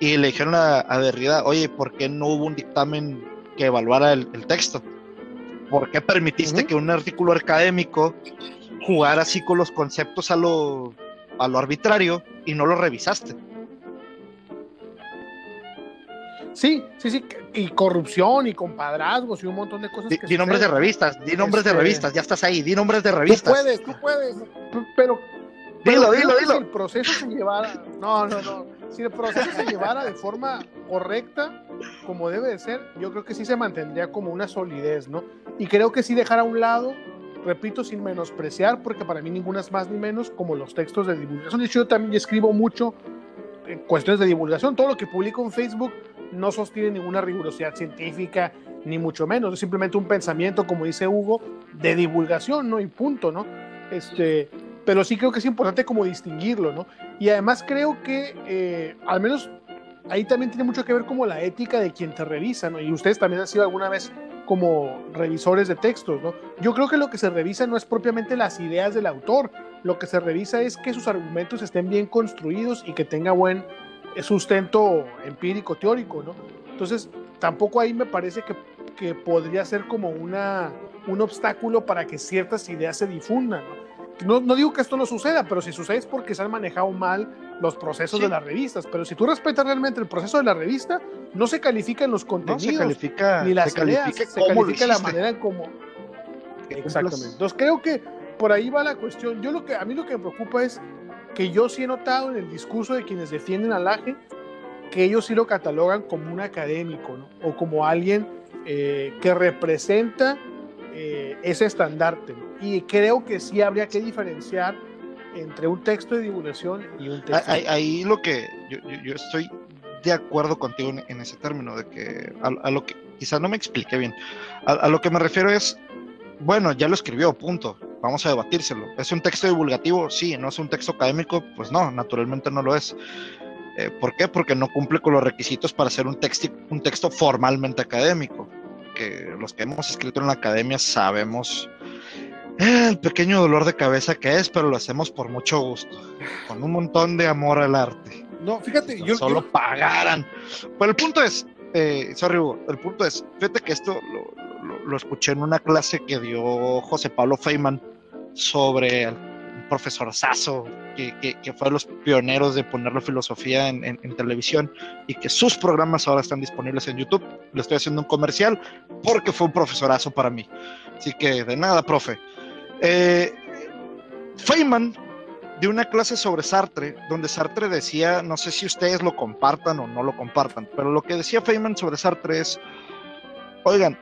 y le dijeron a, a Derrida, oye, ¿por qué no hubo un dictamen que evaluara el, texto? ¿Por qué permitiste que un artículo académico jugara así con los conceptos a lo, a lo arbitrario y no lo revisaste? Sí, sí, sí, y corrupción y compadrazgos y un montón de cosas. Di, di nombres de revistas, di nombres de este, revistas, ya estás ahí, di nombres de revistas. Tú puedes, tú puedes, pero. Dilo, dilo, dilo. Si el proceso se llevara, no, no, no, si el proceso se llevara de forma correcta, como debe de ser, yo creo que sí se mantendría como una solidez, ¿no? Y creo que sí dejar a un lado, repito, sin menospreciar, porque para mí ninguna es más ni menos, como los textos de divulgación. De hecho, yo también escribo mucho en cuestiones de divulgación, todo lo que publico en Facebook no sostiene ninguna rigurosidad científica, ni mucho menos, es simplemente un pensamiento, como dice Hugo, de divulgación, ¿no? Y punto, ¿no? Este, pero sí creo que es importante como distinguirlo, ¿no? Y además creo que, eh, al menos ahí también tiene mucho que ver como la ética de quien te revisa, ¿no? Y ustedes también han sido alguna vez como revisores de textos, ¿no? Yo creo que lo que se revisa no es propiamente las ideas del autor, lo que se revisa es que sus argumentos estén bien construidos y que tenga buen sustento empírico, teórico, ¿no? Entonces, tampoco ahí me parece que, que podría ser como una, un obstáculo para que ciertas ideas se difundan, ¿no? No, digo que esto no suceda, pero si sucede es porque se han manejado mal los procesos de las revistas. Pero si tú respetas realmente el proceso de la revista, no se califican los contenidos, se califica, ni las ideas, se califica la manera en cómo. Exactamente. Entonces creo que por ahí va la cuestión. Yo lo que a mí lo que me preocupa es que yo sí he notado en el discurso de quienes defienden al AGE que ellos sí lo catalogan como un académico ¿no? o como alguien eh, que representa eh, ese estandarte. Y creo que sí habría que diferenciar entre un texto de divulgación y un texto. Ahí, ahí lo que yo, yo, estoy de acuerdo contigo en, ese término, de que a, lo que quizás no me expliqué bien, a, a, lo que me refiero es, bueno, ya lo escribió, punto vamos a debatírselo. ¿Es un texto divulgativo? Sí, no es un texto académico, pues no, naturalmente no lo es. Eh, ¿Por qué? Porque no cumple con los requisitos para ser un, texto, un texto formalmente académico. Que los que hemos escrito en la academia sabemos el pequeño dolor de cabeza que es, pero lo hacemos por mucho gusto, con un montón de amor al arte. No, fíjate, yo solo pagaran. Pero el punto es, eh, sorry, el punto es, fíjate que esto lo, lo, escuché en una clase que dio José Pablo Feynman sobre profesor Sasso, que, que, fue de los pioneros de poner la filosofía en, en, televisión y que sus programas ahora están disponibles en YouTube. Le estoy haciendo un comercial porque fue un profesorazo para mí. Así que de nada, profe. Eh, Feynman de una clase sobre Sartre, donde Sartre decía, no sé si ustedes lo compartan o no lo compartan, pero lo que decía Feynman sobre Sartre es, oigan,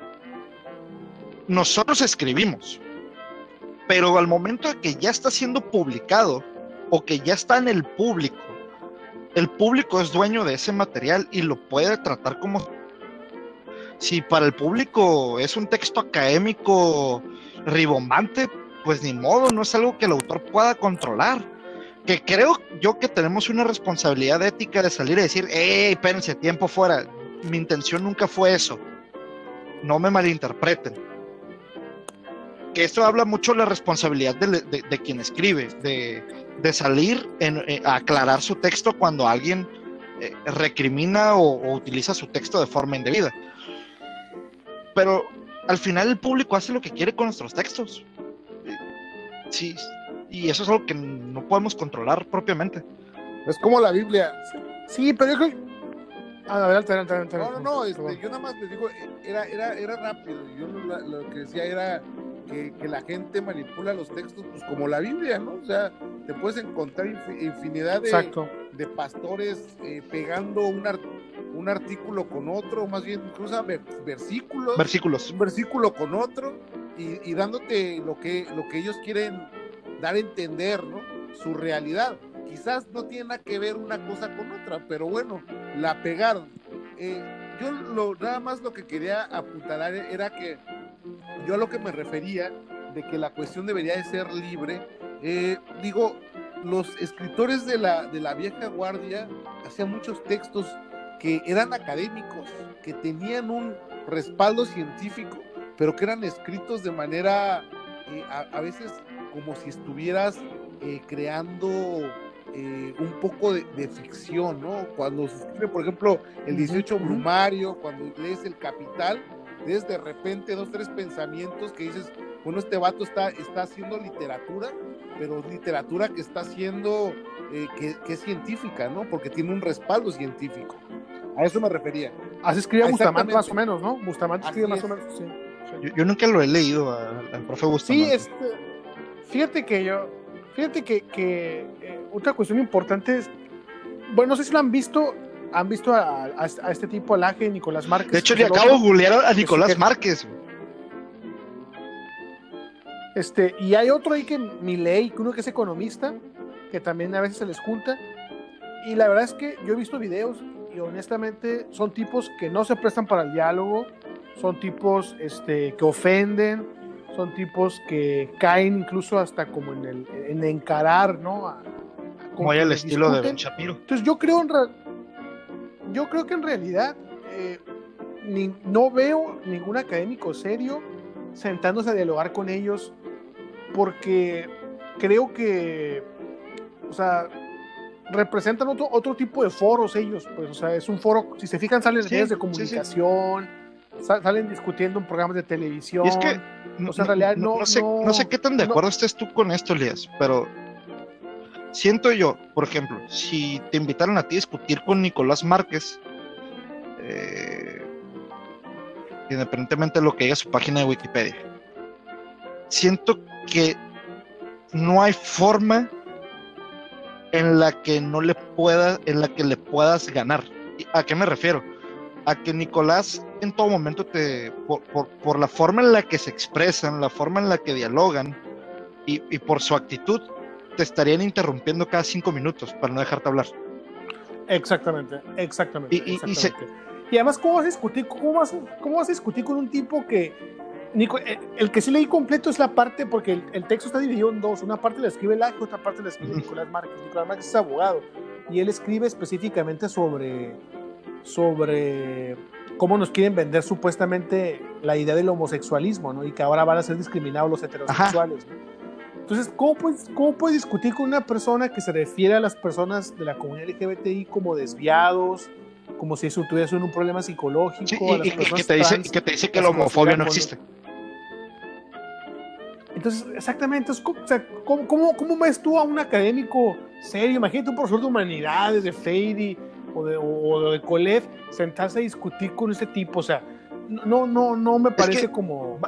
nosotros escribimos, pero al momento de que ya está siendo publicado o que ya está en el público, el público es dueño de ese material y lo puede tratar como si para el público es un texto académico ribombante, pues ni modo, no es algo que el autor pueda controlar. Que creo yo que tenemos una responsabilidad ética de salir y decir, hey, espérense, tiempo fuera. Mi intención nunca fue eso. No me malinterpreten que esto habla mucho de la responsabilidad de, quien escribe, de, salir eh, a aclarar su texto cuando alguien eh, recrimina o, utiliza su texto de forma indebida. Pero al final el público hace lo que quiere con nuestros textos. Sí, y eso es algo que no podemos controlar propiamente. Es como la Biblia. Sí, pero yo creo Ah, adelante, adelante, No, no, no, este, yo nada más les digo, era, era, era rápido. Yo lo que decía era que, la gente manipula los textos, pues como la Biblia, ¿no? O sea, te puedes encontrar infinidad de, de pastores eh, pegando un, un artículo con otro, más bien incluso versículos. Versículos. Un versículo con otro y, dándote lo que, lo que ellos quieren dar a entender, ¿no? Su realidad. Quizás no tiene nada que ver una cosa con otra, pero bueno, la pegaron. Eh, yo lo, nada más lo que quería apuntalar era que yo a lo que me refería de que la cuestión debería de ser libre, eh, digo, los escritores de la, de la vieja guardia hacían muchos textos que eran académicos, que tenían un respaldo científico, pero que eran escritos de manera, eh, a, veces como si estuvieras eh, creando un poco de, de, ficción, ¿no? Cuando se escribe, por ejemplo, el 18 Brumario, cuando lees El Capital, de repente dos, tres pensamientos que dices, bueno, este vato está, está haciendo literatura, pero literatura que está haciendo, eh, que, es científica, ¿no? Porque tiene un respaldo científico. A eso me refería. Así escribía Bustamante más o menos, ¿no? Bustamante escribe más o menos, sí. Yo, nunca lo he leído al profe Bustamante. Sí, este, fíjate que yo, fíjate que, que eh, otra cuestión importante es, bueno, no sé si lo han visto, han visto a, este tipo, al Aje, Nicolás Márquez. De hecho, le acabo de googlear a Nicolás Márquez. Este, y hay otro ahí que ley, uno que es economista, que también a veces se les junta. Y la verdad es que yo he visto videos y honestamente son tipos que no se prestan para el diálogo, son tipos este, que ofenden, son tipos que caen incluso hasta como en el en encarar, ¿no? como hay el estilo de Ben Shapiro. Entonces yo creo en, yo creo que en realidad eh, no veo ningún académico serio sentándose a dialogar con ellos porque creo que, o sea, representan otro, otro tipo de foros ellos, pues, o sea, es un foro, si se fijan, salen en de comunicación, salen discutiendo en programas de televisión. es que, o sea, en realidad no, sé, no, sé, qué tan de acuerdo estés tú con esto, Elías, pero siento yo, por ejemplo, si te invitaron a ti a discutir con Nicolás Márquez, eh, independientemente de lo que diga su página de Wikipedia, siento que no hay forma en la que no le pueda, en la que le puedas ganar. ¿A qué me refiero? A que Nicolás en todo momento te, por, la forma en la que se expresan, la forma en la que dialogan y, y por su actitud, te estarían interrumpiendo cada cinco minutos para no dejarte hablar. Exactamente, exactamente. Y, y, además, ¿cómo vas a discutir? ¿Cómo vas, cómo vas a discutir con un tipo que Nico, eh, el, que sí leí completo es la parte, porque el, texto está dividido en dos. Una parte la escribe el otra parte la escribe Nicolás Márquez. Nicolás Márquez es abogado y él escribe específicamente sobre, sobre cómo nos quieren vender supuestamente la idea del homosexualismo, ¿no? Y que ahora van a ser discriminados los heterosexuales. Entonces, ¿cómo puedes, ¿cómo puedes discutir con una persona que se refiere a las personas de la comunidad LGBTI como desviados, como si eso tuviese un problema psicológico? y, que, te dice, que, te dice, que la homofobia no existe. Entonces, exactamente, ¿cómo, cómo, cómo, ves tú a un académico serio? Imagínate un profesor de humanidades, de Feidy o de, o de Colef, sentarse a discutir con ese tipo, o sea, no, no, no me parece como...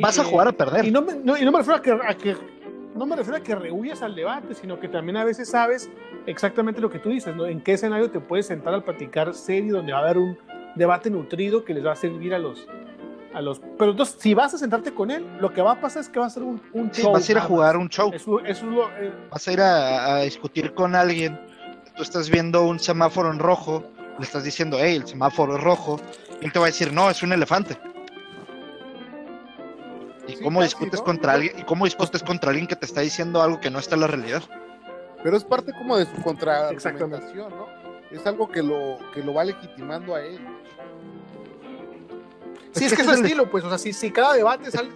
vas a jugar a perder. Y no me, no, y no me refiero a que, a que no me refiero a que rehuyas al debate, sino que también a veces sabes exactamente lo que tú dices, ¿no? En qué escenario te puedes sentar al platicar serio, donde va a haber un debate nutrido que les va a servir a los, a los... Pero entonces, si vas a sentarte con él, lo que va a pasar es que va a ser un, un show. vas a ir a jugar un show. Es eh, Vas a ir a, a, discutir con alguien. Tú estás viendo un semáforo en rojo, le estás diciendo, hey, el semáforo es rojo. Y él te va a decir, no, es un elefante. ¿Y cómo discutes contra alguien? ¿Y cómo discutes contra alguien que te está diciendo algo que no está en la realidad? Pero es parte como de su contraargumentación, ¿no? Es algo que lo, que lo va legitimando a él. Sí, es, que, es su estilo, pues, o sea, si, si cada debate sale,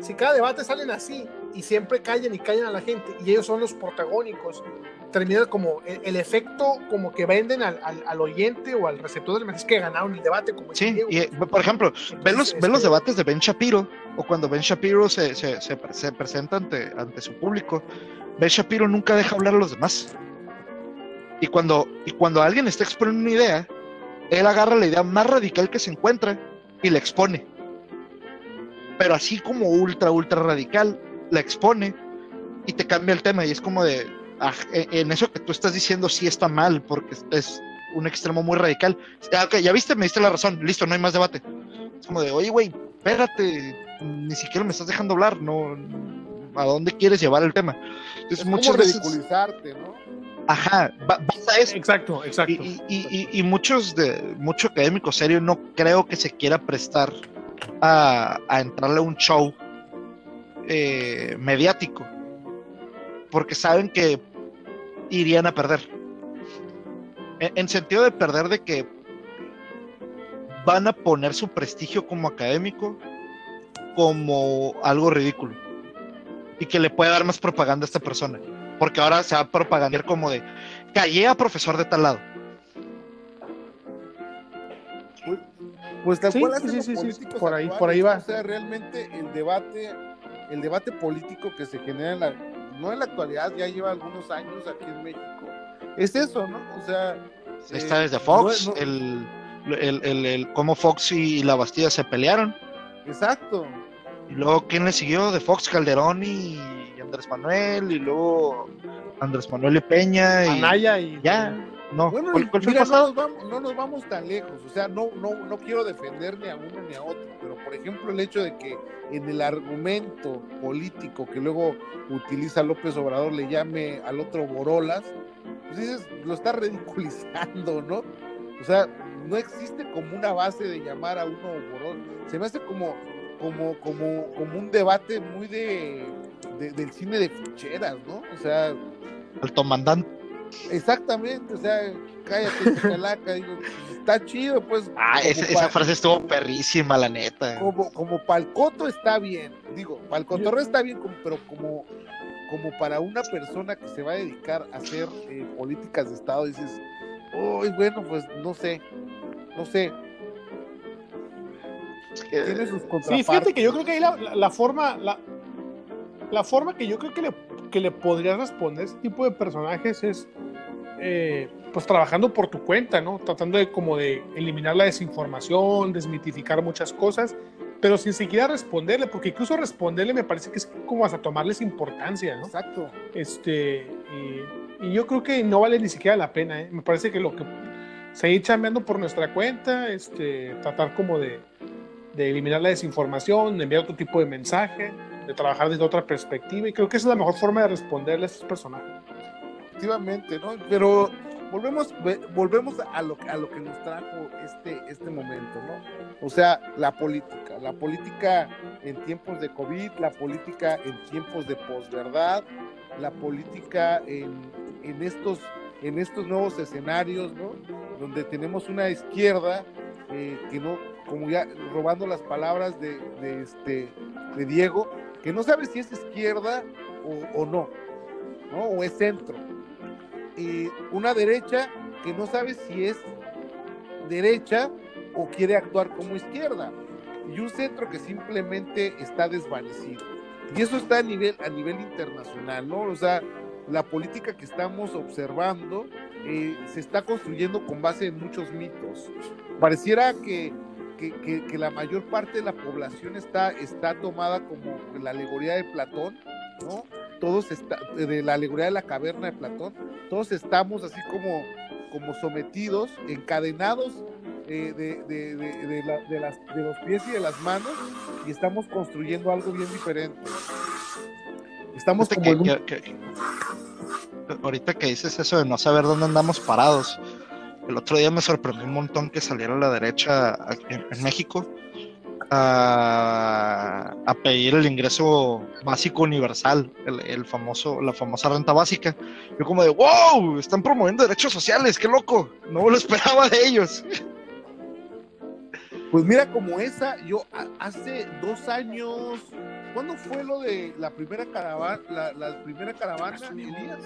si cada debate salen así y siempre callan y callan a la gente y ellos son los protagónicos, termina como el, efecto como que venden al, al, oyente o al receptor del mensaje que ganaron el debate. Como sí, y, por ejemplo, ven los, ven los debates de Ben Shapiro o cuando Ben Shapiro se, se, se, presenta ante, ante su público, Ben Shapiro nunca deja hablar a los demás. Y cuando, y cuando alguien está exponiendo una idea, él agarra la idea más radical que se encuentra y la expone. Pero así como ultra, ultra radical, la expone y te cambia el tema. Y es como de, en eso que tú estás diciendo sí está mal, porque es un extremo muy radical. Ah, ok, ya viste, me diste la razón, listo, no hay más debate. Es como de, oye, güey, espérate, ni siquiera me estás dejando hablar, no, ¿a dónde quieres llevar el tema? es muchas ridiculizarte, ¿no? Ajá, vas a eso. Exacto, exacto. Y, y, y, muchos de, mucho académico serio no creo que se quiera prestar a, a entrarle a un show eh, mediático, porque saben que irían a perder. En, sentido de perder de que van a poner su prestigio como académico como algo ridículo y que le puede dar más propaganda a esta persona, porque ahora se va a propagandear como de callé a profesor de tal lado. Pues tal cual sí, sí, sí, por ahí, por ahí va. O sea, realmente el debate el debate político que se genera en la, no en la actualidad, ya lleva algunos años aquí en México, es eso, ¿no? O sea... Está desde eh, Fox, El, el, el, el, cómo Fox y la Bastilla se pelearon. Exacto. Y luego, ¿quién le siguió? De Fox, Calderón y Andrés Manuel, y luego Andrés Manuel y Peña. Y, Anaya y... Ya. No, bueno, mira, no, nos vamos, no nos vamos tan lejos, o sea, no, no, no quiero defender ni a uno ni a otro, pero por ejemplo el hecho de que en el argumento político que luego utiliza López Obrador le llame al otro Borolas, pues dices, lo está ridiculizando, ¿no? O sea, no existe como una base de llamar a uno Borolas, se me hace como, como, como, como un debate muy de, del cine de ficheras, ¿no? O sea... El comandante Exactamente, o sea, cállate, calaca, digo, está chido, pues. Ah, esa, frase estuvo perrísima, la neta. Como, como palcoto está bien, digo, palcotorro está bien, pero como, como para una persona que se va a dedicar a hacer eh, políticas de Estado, dices, uy, bueno, pues no sé, no sé. Tiene sus sí, fíjate que yo creo que ahí la, la, forma, la, la forma que yo creo que le, que le podrías responder a ese tipo de personajes es eh, pues trabajando por tu cuenta, ¿no? Tratando de como de eliminar la desinformación, desmitificar muchas cosas, pero sin siquiera responderle, porque incluso responderle me parece que es como hasta tomarles importancia, ¿no? Exacto. Este, y, yo creo que no vale ni siquiera la pena, ¿eh? Me parece que lo que seguir chambeando por nuestra cuenta, este, tratar como de, de eliminar la desinformación, de enviar otro tipo de mensaje, trabajar desde otra perspectiva, y creo que esa es la mejor forma de responderle a estos personajes efectivamente, ¿no? Pero volvemos, volvemos a lo, a lo que nos trajo este, este momento, ¿no? O sea, la política, la política en tiempos de COVID, la política en tiempos de posverdad, la política en, en, estos, en estos nuevos escenarios, ¿no? Donde tenemos una izquierda eh, que no, como ya robando las palabras de, de, este, de Diego, que no sabe si es izquierda o, no, ¿no? O es centro una derecha que no sabe si es derecha o quiere actuar como izquierda, y un centro que simplemente está desvanecido. Y eso está a nivel, a nivel internacional, ¿no? O sea, la política que estamos observando eh, se está construyendo con base en muchos mitos. Pareciera que, que, que, que, la mayor parte de la población está, está tomada como la alegoría de Platón, ¿no? Todos está, de la alegoría de la caverna de Platón, todos estamos así como, como sometidos, encadenados eh, de, de, de, la, de, las, de los pies y de las manos y estamos construyendo algo bien diferente. Estamos como que, en un... que, que, ahorita que dices eso de no saber dónde andamos parados, el otro día me sorprendió un montón que saliera a la derecha en, en México a, a, pedir el ingreso básico universal, el, el, famoso, la famosa renta básica. Yo como de, wow, están promoviendo derechos sociales, qué loco, no lo esperaba de ellos. Pues mira, como esa, yo hace dos años, ¿cuándo fue lo de la primera caravana, la, la primera caravana, Elías?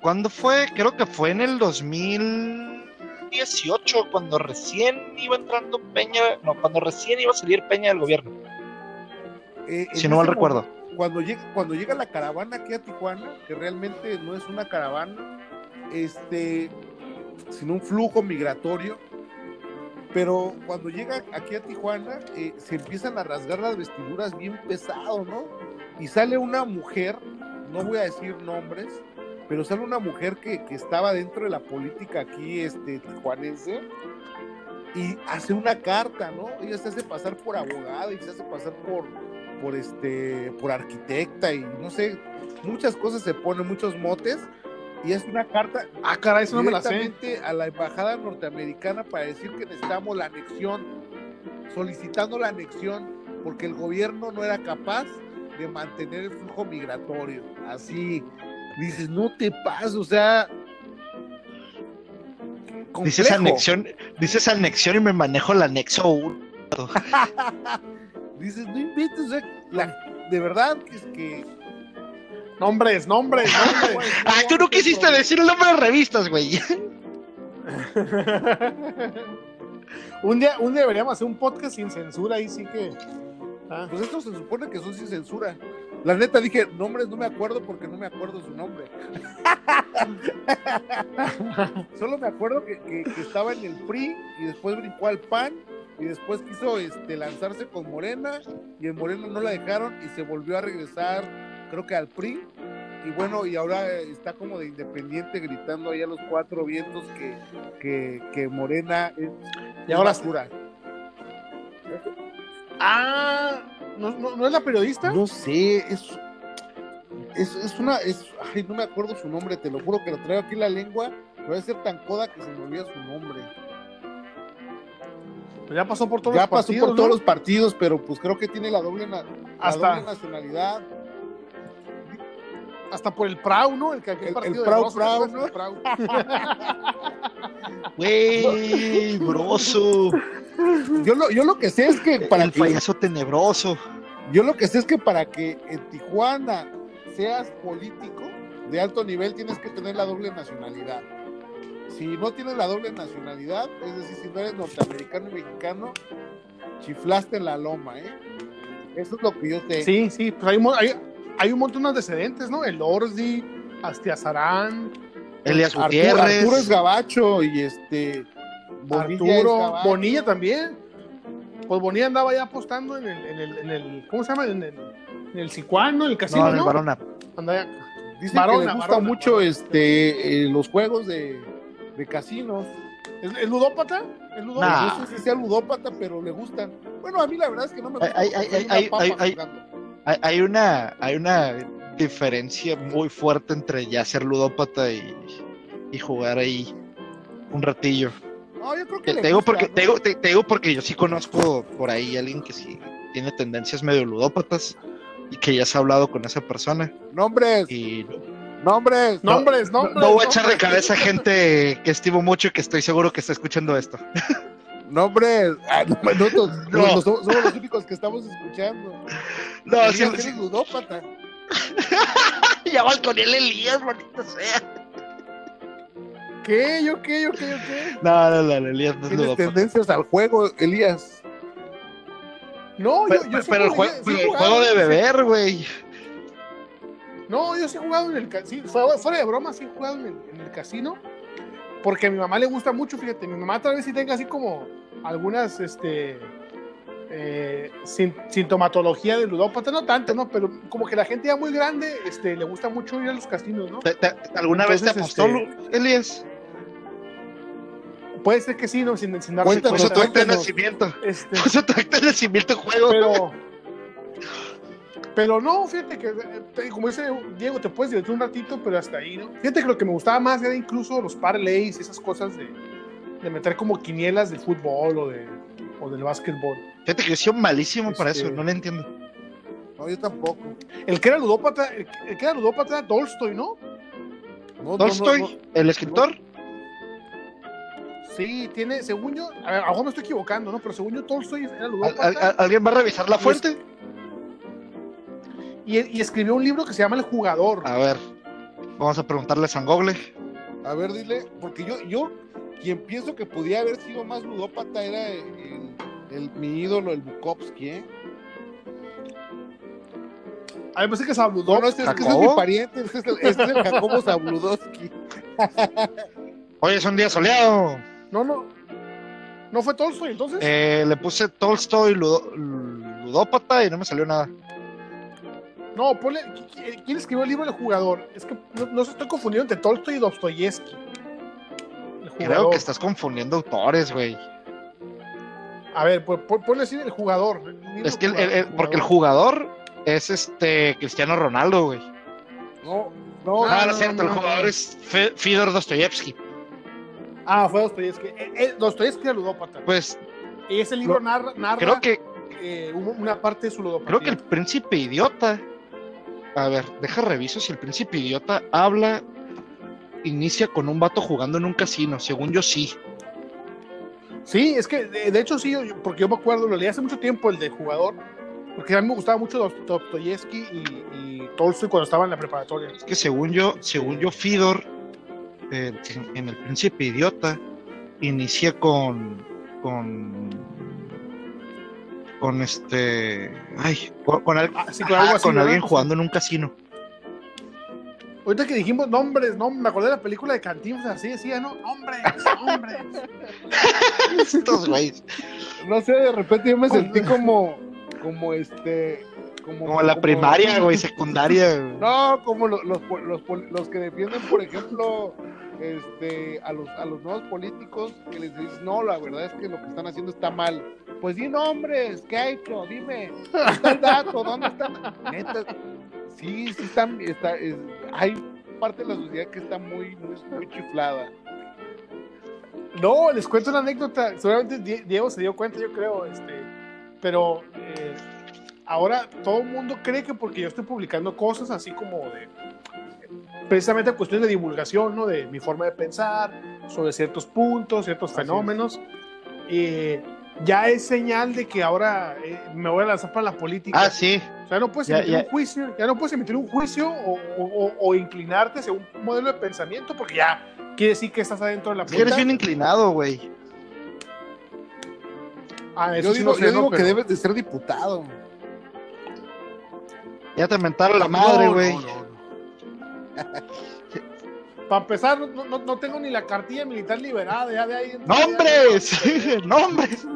¿Cuándo fue? Creo que fue en el 2018, cuando recién iba entrando Peña, no, cuando recién iba a salir Peña del gobierno. Eh, si no mal recuerdo. Cuando llega, cuando llega la caravana aquí a Tijuana, que realmente no es una caravana, este, sino un flujo migratorio, pero cuando llega aquí a Tijuana eh, se empiezan a rasgar las vestiduras bien pesado, ¿no? Y sale una mujer, no voy a decir nombres, pero sale una mujer que, que estaba dentro de la política aquí este, tijuanense y hace una carta, ¿no? Ella se hace pasar por abogada y se hace pasar por, por, este, por arquitecta y no sé, muchas cosas se ponen, muchos motes y es una carta ah, caray, eso no me la sé. a la embajada norteamericana para decir que necesitamos la anexión, solicitando la anexión, porque el gobierno no era capaz de mantener el flujo migratorio. Así, dices, no te pases, o sea. Complejo. Dices anexión, dices anexión y me manejo el anexo 1. dices, no inventes, o sea, la, de verdad que es que Nombres, nombres, nombres. ah, tú no quisiste decir el nombre de revistas, güey. un, día, un día deberíamos hacer un podcast sin censura, ahí sí que. Ah. Pues esto se supone que son sin censura. La neta dije, nombres no me acuerdo porque no me acuerdo su nombre. Solo me acuerdo que, que, que, estaba en el PRI y después brincó al PAN y después quiso este, lanzarse con Morena y en Morena no la dejaron y se volvió a regresar creo que al PRI, y bueno, y ahora está como de independiente gritando ahí a los cuatro vientos que, que, que Morena es y ahora basura. Ah, ¿no, ¿no, no, es la periodista? No sé, es, es, es una, es, ay, no me acuerdo su nombre, te lo juro que lo traigo aquí en la lengua, pero debe ser tan coda que se me olvida su nombre. Pues ya pasó por todos ya los pasó partidos. por todos los partidos, pero pues creo que tiene la doble, la Hasta, doble nacionalidad. Hasta por el PRAU, ¿no? El, que, el, el, Prau, de Prau, ¿no? Güey, broso. Yo lo, yo lo que sé es que para el que, payaso tenebroso. Yo lo que sé es que para que en Tijuana seas político de alto nivel tienes que tener la doble nacionalidad. Si no tienes la doble nacionalidad, es decir, si no eres norteamericano y mexicano, chiflaste en la loma, ¿eh? Eso es lo que yo sé. Sí, sí, pues hay, hay, hay un montón de antecedentes, ¿no? El Ordi, Astiazarán, Elias Arturo, Gutiérrez. Arturo es gabacho y este Arturo, Bonilla también. Pues Bonilla andaba ya apostando en el, en el, en el ¿cómo se llama? En el, en el Cicuano, en el casino. No, en el Barona. Andaba Dice Barona, que le gusta Barona, mucho Barona. este eh, los juegos de, de casinos. ¿Es, ¿Es, ludópata? ¿Es ludópata? Nah. No sé si sea ludópata, pero le gustan. Bueno, a mí la verdad es que no me gusta. Hay, hay, hay, hay, hay, una, hay una diferencia muy fuerte entre ya ser ludópata y, y jugar ahí un ratillo. No, yo creo que te, te, digo porque, te, digo, te, te, digo porque yo sí conozco por ahí alguien que sí tiene tendencias medio ludópatas y que ya se ha hablado con esa persona. Nombres. Y nombres. Nombres, no, nombres. No, no voy a echar de cabeza gente que estimo mucho y que estoy seguro que está escuchando esto. Nombres. Ah, no, nosotros, no. somos, somos, los únicos que estamos escuchando. No, sí, sí. ludópata. ya vas con él Elías, maldita sea. ¿Yo qué? ¿Yo qué? No, no, no, Elías no es Tienes tendencias al juego, Elías. No, Pero, yo, yo sí pero el, jugué- jue- sí pero el juego de beber, güey. No, yo sí he jugado en el casino. fuera de broma, sí he jugado en el, en el casino. Porque a mi mamá le gusta mucho, fíjate. Mi mamá tal vez sí tenga así como algunas, este. eh, sin- sintomatología de ludópata, no tanto, ¿no? Pero como que la gente ya muy grande este, le gusta mucho ir a los casinos, ¿no? ¿Te- te- ¿Alguna vez te apostó, este- Elías? Puede ser que sí, ¿no? Sin, sin darse Cuéntanos, Puso cuenta. tu acta de nacimiento. Este, Puso tu acta de nacimiento en juego. pero. Pero no, fíjate que, eh, como dice Diego, te puedes divertir un ratito, pero hasta ahí, ¿no? Fíjate que lo que me gustaba más era incluso los parlays y esas cosas de, de meter como quinielas del fútbol o, de, o del básquetbol. Fíjate que yo soy malísimo para Este- eso, no lo entiendo. No, yo tampoco. El que era ludópata, el, que era ludópata era Tolstoy, ¿no? No, no, no, Tolstoy, no. el escritor. Sí, tiene, según yo, a ver, a lo mejor me estoy equivocando, ¿no? Pero según yo, Tolstoy era ¿Al- ludópata al- al- ¿Alguien va a revisar la fuente? y, y escribió un libro que se llama El Jugador. A ver, vamos a preguntarle a San Google. A ver, dile, porque yo, yo, quien pienso que podía haber sido más ludópata era el, el- mi ídolo, el Bukowski, ¿eh? A ver, pensé que se No, no, ese, es- ese es ¿Jacobo? mi pariente, ese es el, ese es el Jacobo Zabludowski. Hoy es un día soleado. No, no. ¿No fue Tolstoy entonces? Eh, le puse Tolstoy ludo- ludópata y no me salió nada. No, ponle. ¿qui- qui- ¿Quién escribió el libro del jugador? Es que no, no se estoy confundiendo entre Tolstoy y Dostoyevsky. El Creo que estás confundiendo autores, güey. A ver, pon- ponle así el jugador. el Es que el- el- el- porque el jugador es este Cristiano Ronaldo, güey. No, no, Ah, no, no, cierto, el jugador es Fe- Fedor Dostoyevsky. Ah, fue Dostoyevsky. Eh, eh, Dostoyevsky era ludópata. Pues y ese libro lo- narra, narra creo que eh, un- una parte de su ludopatía. creo que el príncipe idiota. A ver, deja reviso si el príncipe idiota habla inicia con un vato jugando en un casino, según yo sí. Sí, es que de, de hecho sí, porque yo me acuerdo, lo leí hace mucho tiempo el de jugador, porque a mí me gustaba mucho Dost- Dostoyevsky y, y Tolstoy cuando estaba en la preparatoria. Es que según yo, según yo Fidor eh, en, en el príncipe idiota inicia con con con este ay con, con al- Ah, sí, ajá, así, con alguien jugando en un casino. Ahorita que dijimos nombres, no, me acordé de la película de Cantinflas, así decía, ¿no? Nombres, nombres. Estos güeyes. no sé, de repente yo me sentí como, como este, como, Como la primaria, güey, secundaria. No, como los, los, los, los que defienden, por ejemplo, este, a los, a los nuevos políticos que les dicen, no, la verdad es que lo que están haciendo está mal. Pues di nombres, ¿qué ha hecho? Dime, ¿dónde está el dato? ¿Dónde está? Neta, sí, sí están, está, es- hay parte de la sociedad que está muy, muy, muy chiflada. No, les cuento una anécdota. Seguramente Die- Diego se dio cuenta, yo creo. Este, pero eh, ahora todo el mundo cree que porque yo estoy publicando cosas así como de. Precisamente cuestiones de divulgación, ¿no? De mi forma de pensar, sobre ciertos puntos, ciertos Así fenómenos. eh, ya es señal de que ahora eh, me voy a lanzar para la política. Ah, sí. O sea, no puedes Ya- emitir ya. un juicio, ya no puedes emitir un juicio o, o- o- o inclinarte según un modelo de pensamiento, porque ya quiere decir que estás adentro de la que eres bien inclinado, güey. Ah, Yo sí digo, no sé, yo ¿no? digo que Pero- debes de ser diputado. Ya te mentaron la madre, güey. no, no, no. Para empezar, no, no- no tengo ni la cartilla militar liberada, ya de ahí. ¡Nombres! ¡Nombres!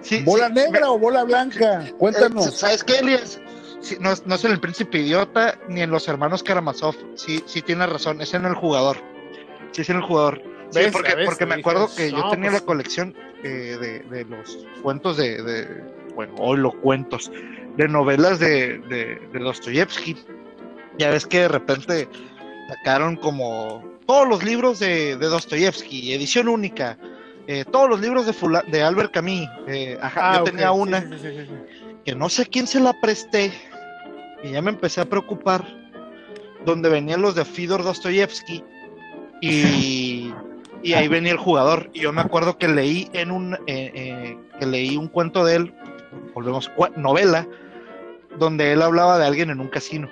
Sí, ¿Bola sí, negra o bola blanca? Eh, Cuéntanos. ¿Sabes qué, Elias? Sí, no, es- no es en el príncipe idiota ni en los hermanos Karamazov. Sí, sí tiene razón, es en el jugador. Sí, es en el jugador. Sí, porque, porque me acuerdo que yo tenía pues- la colección eh, de, de los cuentos de, de- bueno, hoy los cuentos, de novelas de, de, de Dostoyevsky. Ya ves que de repente sacaron como todos los libros de, de Dostoyevsky, edición única, eh, todos los libros de, fula- de Albert Camus. eh, ajá, Ah, yo tenía una sí, sí, sí, sí. que no sé quién se la presté y ya me empecé a preocupar donde venían los de Fidor Dostoyevsky y, y ahí venía el jugador y yo me acuerdo que leí en un eh, eh, que leí un cuento de él volvemos novela donde él hablaba de alguien en un casino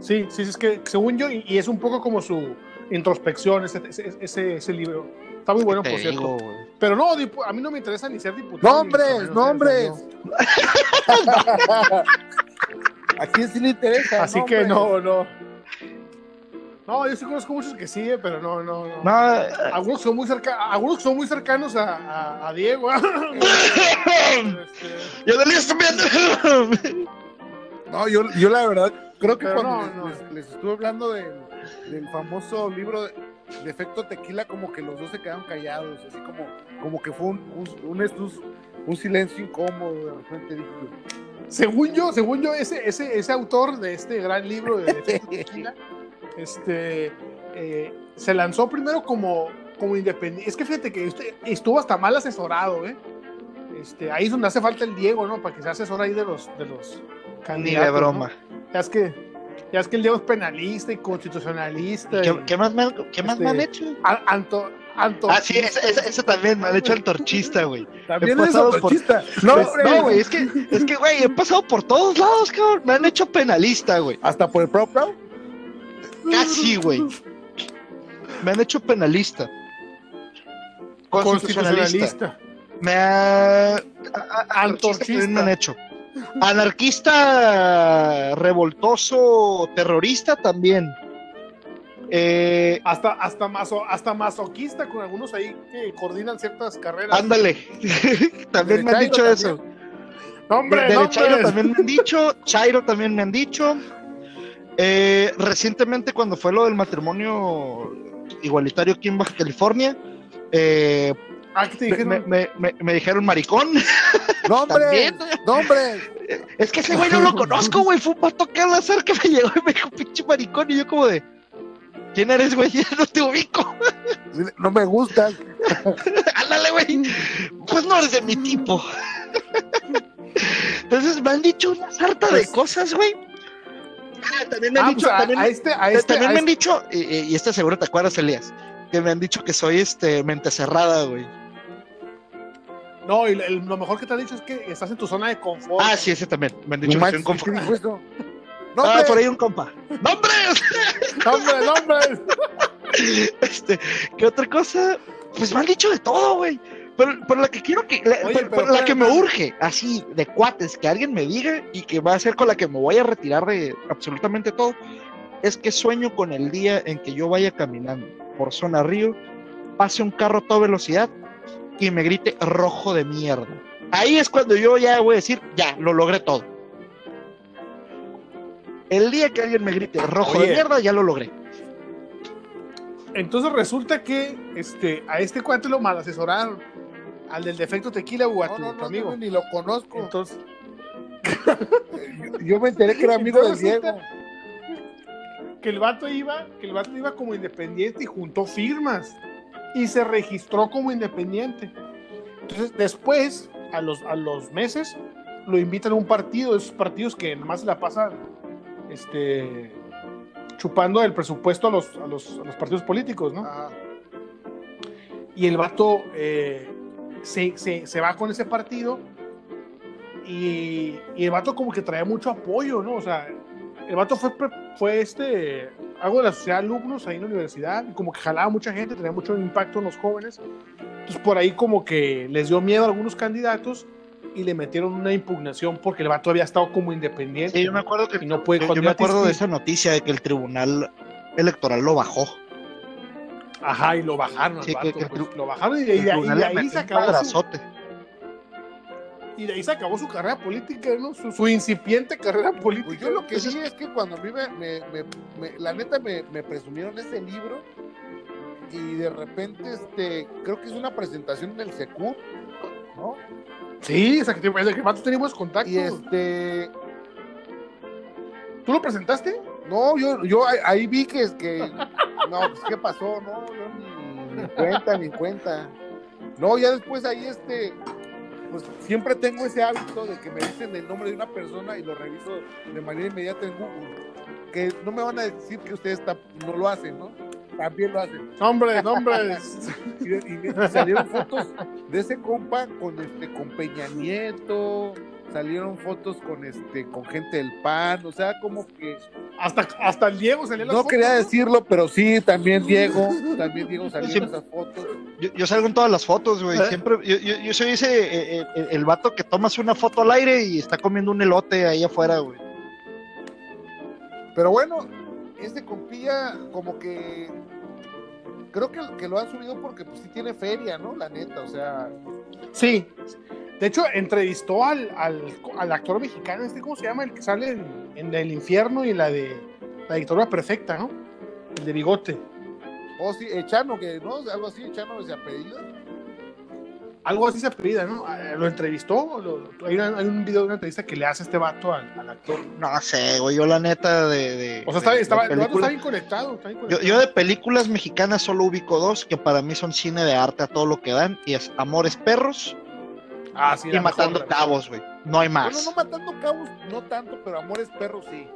Sí, sí, sí, es que según yo, y, y es un poco como su introspección, ese, ese, ese, ese libro. Está muy bueno, por cierto. digo. Pero no, a mí no me interesa ni ser diputado. ni ¡Nombres! ¡Nombres! no. ¿A quién sí le interesa? Así que no, no. No, yo sí conozco muchos que sí, eh, pero no, no, no. No, eh, Algunos son muy cerca, algunos son muy cercanos a, a, a Diego. Este, yo de listo. No, yo, yo la verdad creo que Pero cuando no, les, no. les- les estuve hablando del, del famoso libro de, de efecto tequila, como que los dos se quedaron callados, así como, como que fue un, un, un silencio incómodo. De repente dije, según yo, según yo, ese, ese, ese autor de este gran libro de Efecto Tequila, este, eh, se lanzó primero como, como independiente. Es que fíjate que este- estuvo hasta mal asesorado, ¿eh? Este, ahí es donde hace falta el Diego, ¿no? Para que se asesore ahí de los, de los Ni candidatos. de broma. ¿no? Ya es que, ya es que el Diego es penalista y constitucionalista. ¿Qué, y- qué más, me, qué más Este, me han hecho? A- Anto, Anto- Ah, sí, ese, ese- ese también me han hecho antorchista, güey. También He es pasado por- antorchista. No, Pues, no, güey, es que, es que, güey, he pasado por todos lados, cabrón. Me han hecho penalista, güey. Hasta por el propio. Casi, güey. Me han hecho penalista. Constitucionalista. Me ha... Antorchista. me han hecho. Anarquista, revoltoso, terrorista también. Eh, Hasta, hasta, maso, hasta masoquista con algunos ahí que coordinan ciertas carreras. ándale. también me han dicho también. eso. No, hombre, de, no, de Chairo hombre. también me han dicho, Chairo también me han dicho. Eh, recientemente cuando fue lo del matrimonio igualitario aquí en Baja California, eh, Ah, ¿qué te me, dijeron? me- me- me dijeron maricón. ¡Nombres! También. ¡Nombres! Es que ese güey no lo conozco, güey. Fue un pato que al azar que me llegó y me dijo pinche maricón. Y yo como de, ¿quién eres, güey? Ya no te ubico. No me gustan. Ándale, güey. Pues no eres de mi tipo. Entonces me han dicho una sarta de Pues- cosas, güey. Ah, También me han Ah, dicho, pues también, a este, a este, también a me han este- dicho, y, este seguro te acuerdas, Elías, que me han dicho que soy este mente cerrada, güey. No, y el- lo mejor que te han dicho es que estás en tu zona de confort. Ah, sí, ese también. Me han dicho que soy un ¿qué compa- dijo eso? Ah, ¡Nombres! por ahí un compa. ¡Nombres! ¡Hombre, no, hombre! Este, ¿qué otra cosa? Pues me han dicho de todo, güey. Pero, pero la que quiero que, la, Oye, pero- pero pero la que me urge, así, de cuates, que alguien me diga y que va a ser con la que me voy a retirar de absolutamente todo, es que sueño con el día en que yo vaya caminando por zona río, pase un carro a toda velocidad y me grite rojo de mierda. Ahí es cuando yo ya voy a decir, ya, lo logré todo. El día que alguien me grite rojo de mierda, ya lo logré. Entonces resulta que este, a este cuate lo mal asesoraron. Al del defecto tequila o a No, tu, no, tu no, amigo. no, ni lo conozco. Entonces, Yo, yo me enteré que era amigo del Diego. que el vato iba, que el vato iba como independiente y juntó firmas y se registró como independiente. Entonces, después, a los, a los meses, lo invitan a un partido, esos partidos que nomás se la pasan este, chupando el presupuesto a los, a los, a los partidos políticos, ¿no? Y el vato eh, se, se- se va con ese partido y, y el vato como que trae mucho apoyo, ¿no? O sea, el vato fue, fue este, algo de la sociedad de alumnos ahí en la universidad y como que jalaba mucha gente, tenía mucho impacto en los jóvenes. Entonces por ahí como que les dio miedo a algunos candidatos y le metieron una impugnación porque el vato había estado como independiente. Sí, yo me acuerdo que Y no puede yo, yo me acuerdo de esa noticia de que el tribunal electoral lo bajó. Ajá, y lo bajaron al Sí, que- vato, que el pues, lo bajaron y de, El y de ahí, y de se acabó su, y de ahí se acabó su carrera política, ¿no? Su, su incipiente carrera política. Pues yo lo que vi es que cuando a mí me, me- me- me- la neta me, me presumieron ese libro y de repente este creo que es una presentación en el Secu, ¿no? Sí, o sea, que, que el vato tenía buenos contactos. Y este ¿Tú lo presentaste? no, yo, yo ahí, ahí vi que es que no, pues qué pasó, no, yo ni, ni cuenta, ni cuenta. No, ya después ahí este pues siempre tengo ese hábito de que me dicen el nombre de una persona y lo reviso de manera inmediata en Google. Que no me van a decir que ustedes no lo hacen, ¿no? También lo hacen. Hombre, hombre. Y, salieron fotos de ese compa con este con Peña Nieto, salieron fotos con este con gente del PAN, o sea, como que Hasta, hasta el Diego salió en las no fotos, quería ¿no? decirlo, pero sí, también Diego, también Diego salió Sí. en esas fotos. Yo, yo salgo en todas las fotos, güey. ¿Eh? Siempre, yo, yo, yo soy ese, eh, eh, el vato que tomas una foto al aire y está comiendo un elote ahí afuera, güey. Pero bueno, este compilla como que creo que, que lo han subido porque pues sí tiene feria, ¿no? La neta, o sea, Sí. De hecho, entrevistó al, al, al actor mexicano, este, ¿cómo se llama? El que sale en, en El Infierno y la de La Dictadura Perfecta, ¿no? El de bigote. o sí, Echano, que no, algo así, Echano se apellido. Algo así se apellida, ¿no? Ah, Lo entrevistó. lo- hay, una- hay un video de una entrevista que le hace este vato al, al actor. No sé, güey. Yo, la neta, de. de O sea, estaba, de- estaba, de el vato está bien conectado. Está bien yo, conectado. yo de películas mexicanas solo ubico dos que para mí son cine de arte a todo lo que dan. Y es Amores Perros ah, sí, y Matando mejor, Cabos, güey. No hay más. Bueno, no matando cabos, no tanto, pero amores perros sí.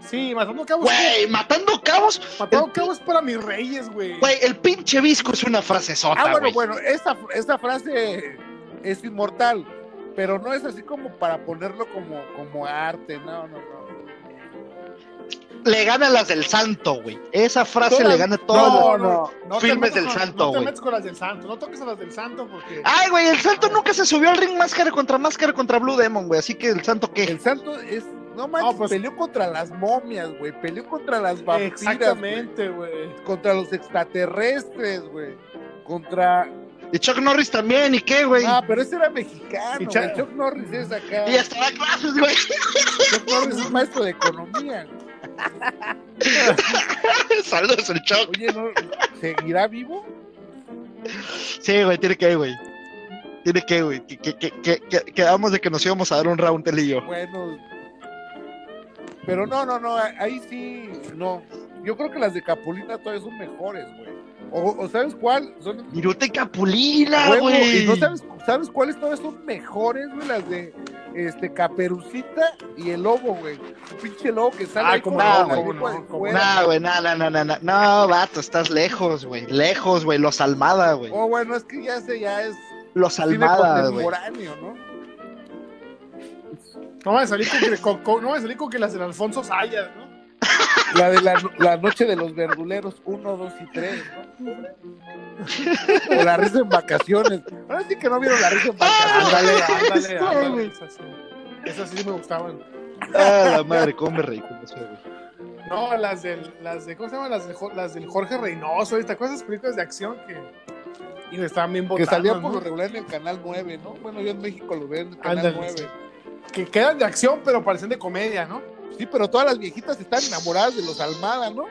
Sí, Matando Cabos. Güey, Matando Cabos. Matando el- Cabos para mis reyes, güey. Güey, el pinche visco es una frase sota, Ah, bueno, bueno, esa, esa frase es inmortal, pero no es así como para ponerlo como, como arte, no, no, no. Le gana a las del santo, güey. Esa frase Todas- le gana a todas no, no, no filmes del santo, No te güey. con las del santo. No toques a las del santo porque. Ay, güey, el santo nunca se subió al ring máscara contra máscara contra Blue Demon, güey. Así que el santo, ¿qué? El santo es, no manches, No, pues- peleó contra las momias, güey, peleó contra las vampiras, güey, Exactamente, güey. contra los extraterrestres, güey, contra... Y Chuck Norris también, ¿y qué, güey? Ah, pero ese era mexicano, Y güey, Cha- Chuck Norris es acá, Y hasta da clases, güey. Chuck Norris es maestro de economía, güey. Saludos al Chuck. Oye, ¿no, ¿seguirá vivo? Sí, güey, tiene que, güey. Tiene que, güey. Que, que, que, que, que- quedamos de que nos íbamos a dar un round él y yo. Bueno, pero no, no, no, ahí sí, no. Yo creo que las de Capulina todavía son mejores, güey. O, o ¿sabes cuál? Son Viruta y Capulina, güey. y no sabes, ¿sabes cuáles todavía son mejores, güey? Las de este Caperucita y el lobo, güey. Un pinche lobo que sale Ah, ahí cómo con no, güey, no, no, no, no, no, no, vato, estás lejos, güey, lejos, güey, los Almada, güey, Oh, bueno, es que ya ese ya es los Almada, güey. ¿no? No van a salir con que, con- con- no van a salir con que las del Alfonso Sayas, ¿no? La de la, la noche de los verduleros, uno, dos y tres, ¿no? O la risa en vacaciones. Ahora sí que no vieron la risa en vacaciones. Ándale, ándale, Sí, ándale. güey. Esas sí. Esas sí me gustaban. Ah, la madre, cómo me reí con eso, güey. No, las del, las de, ¿cómo se llaman? Las, de, las del Jorge Reynoso, ¿te acuerdas esas películas de acción que y estaban bien Que botadas, salían por ¿no? lo regular en el canal 9, ¿no? Bueno, yo en México lo veo en el canal Ándale, 9. Que quedan de acción, pero parecen de comedia, ¿no? Sí, pero todas las viejitas están enamoradas de los Almada, ¿no?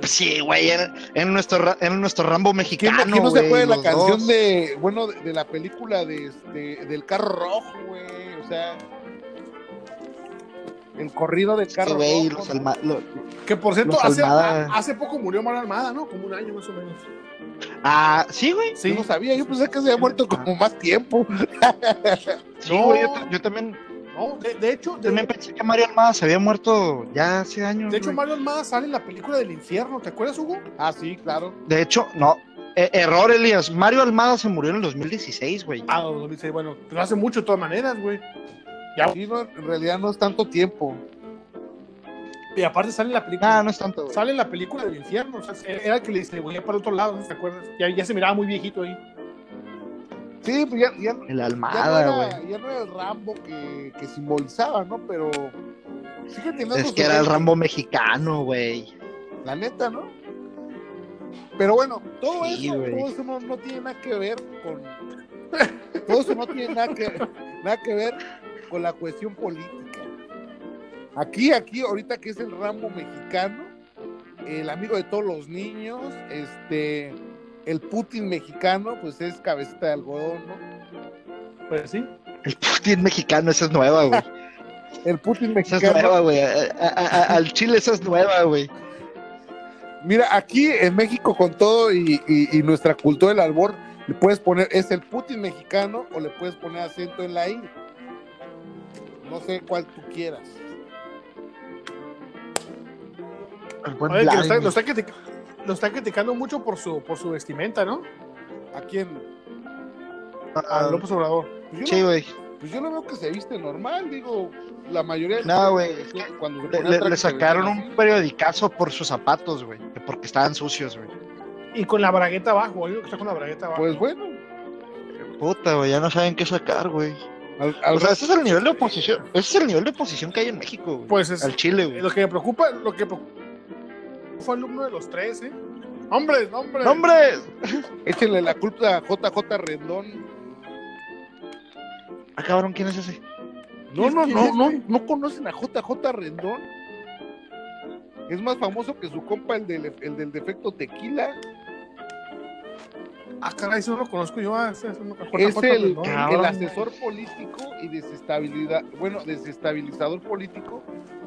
Pues Sí, güey, en, en nuestro, en nuestro Rambo ¿Quién, mexicano, no- quién no se güey, acuerda de la canción dos. de, bueno, de, de la película de este, del carro rojo, güey? O sea, el corrido del Sí, carro rojo. los ¿no? Alma- lo- Que por cierto, hace, hace poco murió Manuel Almada, ¿no? Como un año más o menos. Ah, sí, güey. Yo no sabía, yo pensé que se había muerto como más tiempo. Sí, No. güey, yo también, No, de, de hecho, de, también pensé que Mario Almada se había muerto ya hace años. de hecho güey. Manuel Almada sale en la película del infierno, ¿te acuerdas, Hugo? Ah, sí, claro. De hecho, no. Eh, error, Elías. Mario Almada se murió en el 2016, güey. Ah, 2006, bueno, pero hace mucho de todas maneras, güey. Ya, Sí, no, en realidad no es tanto tiempo. y aparte sale en la película. Ah, no es tanto, güey. Sale en la película del infierno, o sea, era el que le distribuía para otro lado, ¿no te acuerdas? Ya, ya se miraba muy viejito ahí. Sí, pues ya, ya, El ya no, Almada, era, ya no era el Rambo que, que simbolizaba, ¿no? Pero sigue teniendo Es que era el Rambo mexicano, güey. La neta, ¿no? Pero bueno, todo Sí, eso, todo eso no, no tiene nada que ver con. todo eso no tiene nada que, nada que ver con la cuestión política. Aquí, aquí, ahorita que es el Rambo mexicano, el amigo de todos los niños, este, el Putin mexicano, pues es cabecita de algodón, ¿no? Pues sí. El Putin mexicano, esa es nueva, güey. El Putin Esa es mexicano. nueva, güey. Al Chile esa es nueva, güey. Mira, aquí en México con todo y, y- y nuestra cultura del albor, le puedes poner, es el Putin mexicano o le puedes poner acento en la I. No sé cuál tú quieras. El buen Oye, que lo está, lo, está lo está criticando mucho por su, por su vestimenta, ¿no? ¿A quién? A Ah, López Obrador. Pues Sí, güey. pues yo lo veo que se viste normal, digo, la mayoría de No, güey, es que cuando se Le, sacaron un así. periodicazo por sus zapatos, güey. que Porque estaban sucios, güey. Y con la bragueta abajo, yo que está con la bragueta abajo. Pues bueno, Puta, güey, ya no saben qué sacar, güey. al, al O sea, ese es el nivel de oposición. Ese es el nivel de oposición que hay en México, güey. Pues es Al Chile, güey. lo que me preocupa, lo que preocupa fue alumno de los tres, ¿eh? Hombres, hombres. ¡No, ¡Hombre! échenle la culpa a JJ Rendón. Ah, cabrón, ¿quién es ese? No, no, ¿Quién no, no, no conocen a JJ Rendón. Es más famoso que su compa, el del, el del defecto tequila. Ah, caray, eso no lo conozco yo. ah, ese no- Es el, el asesor político y desestabilidad, bueno, desestabilizador político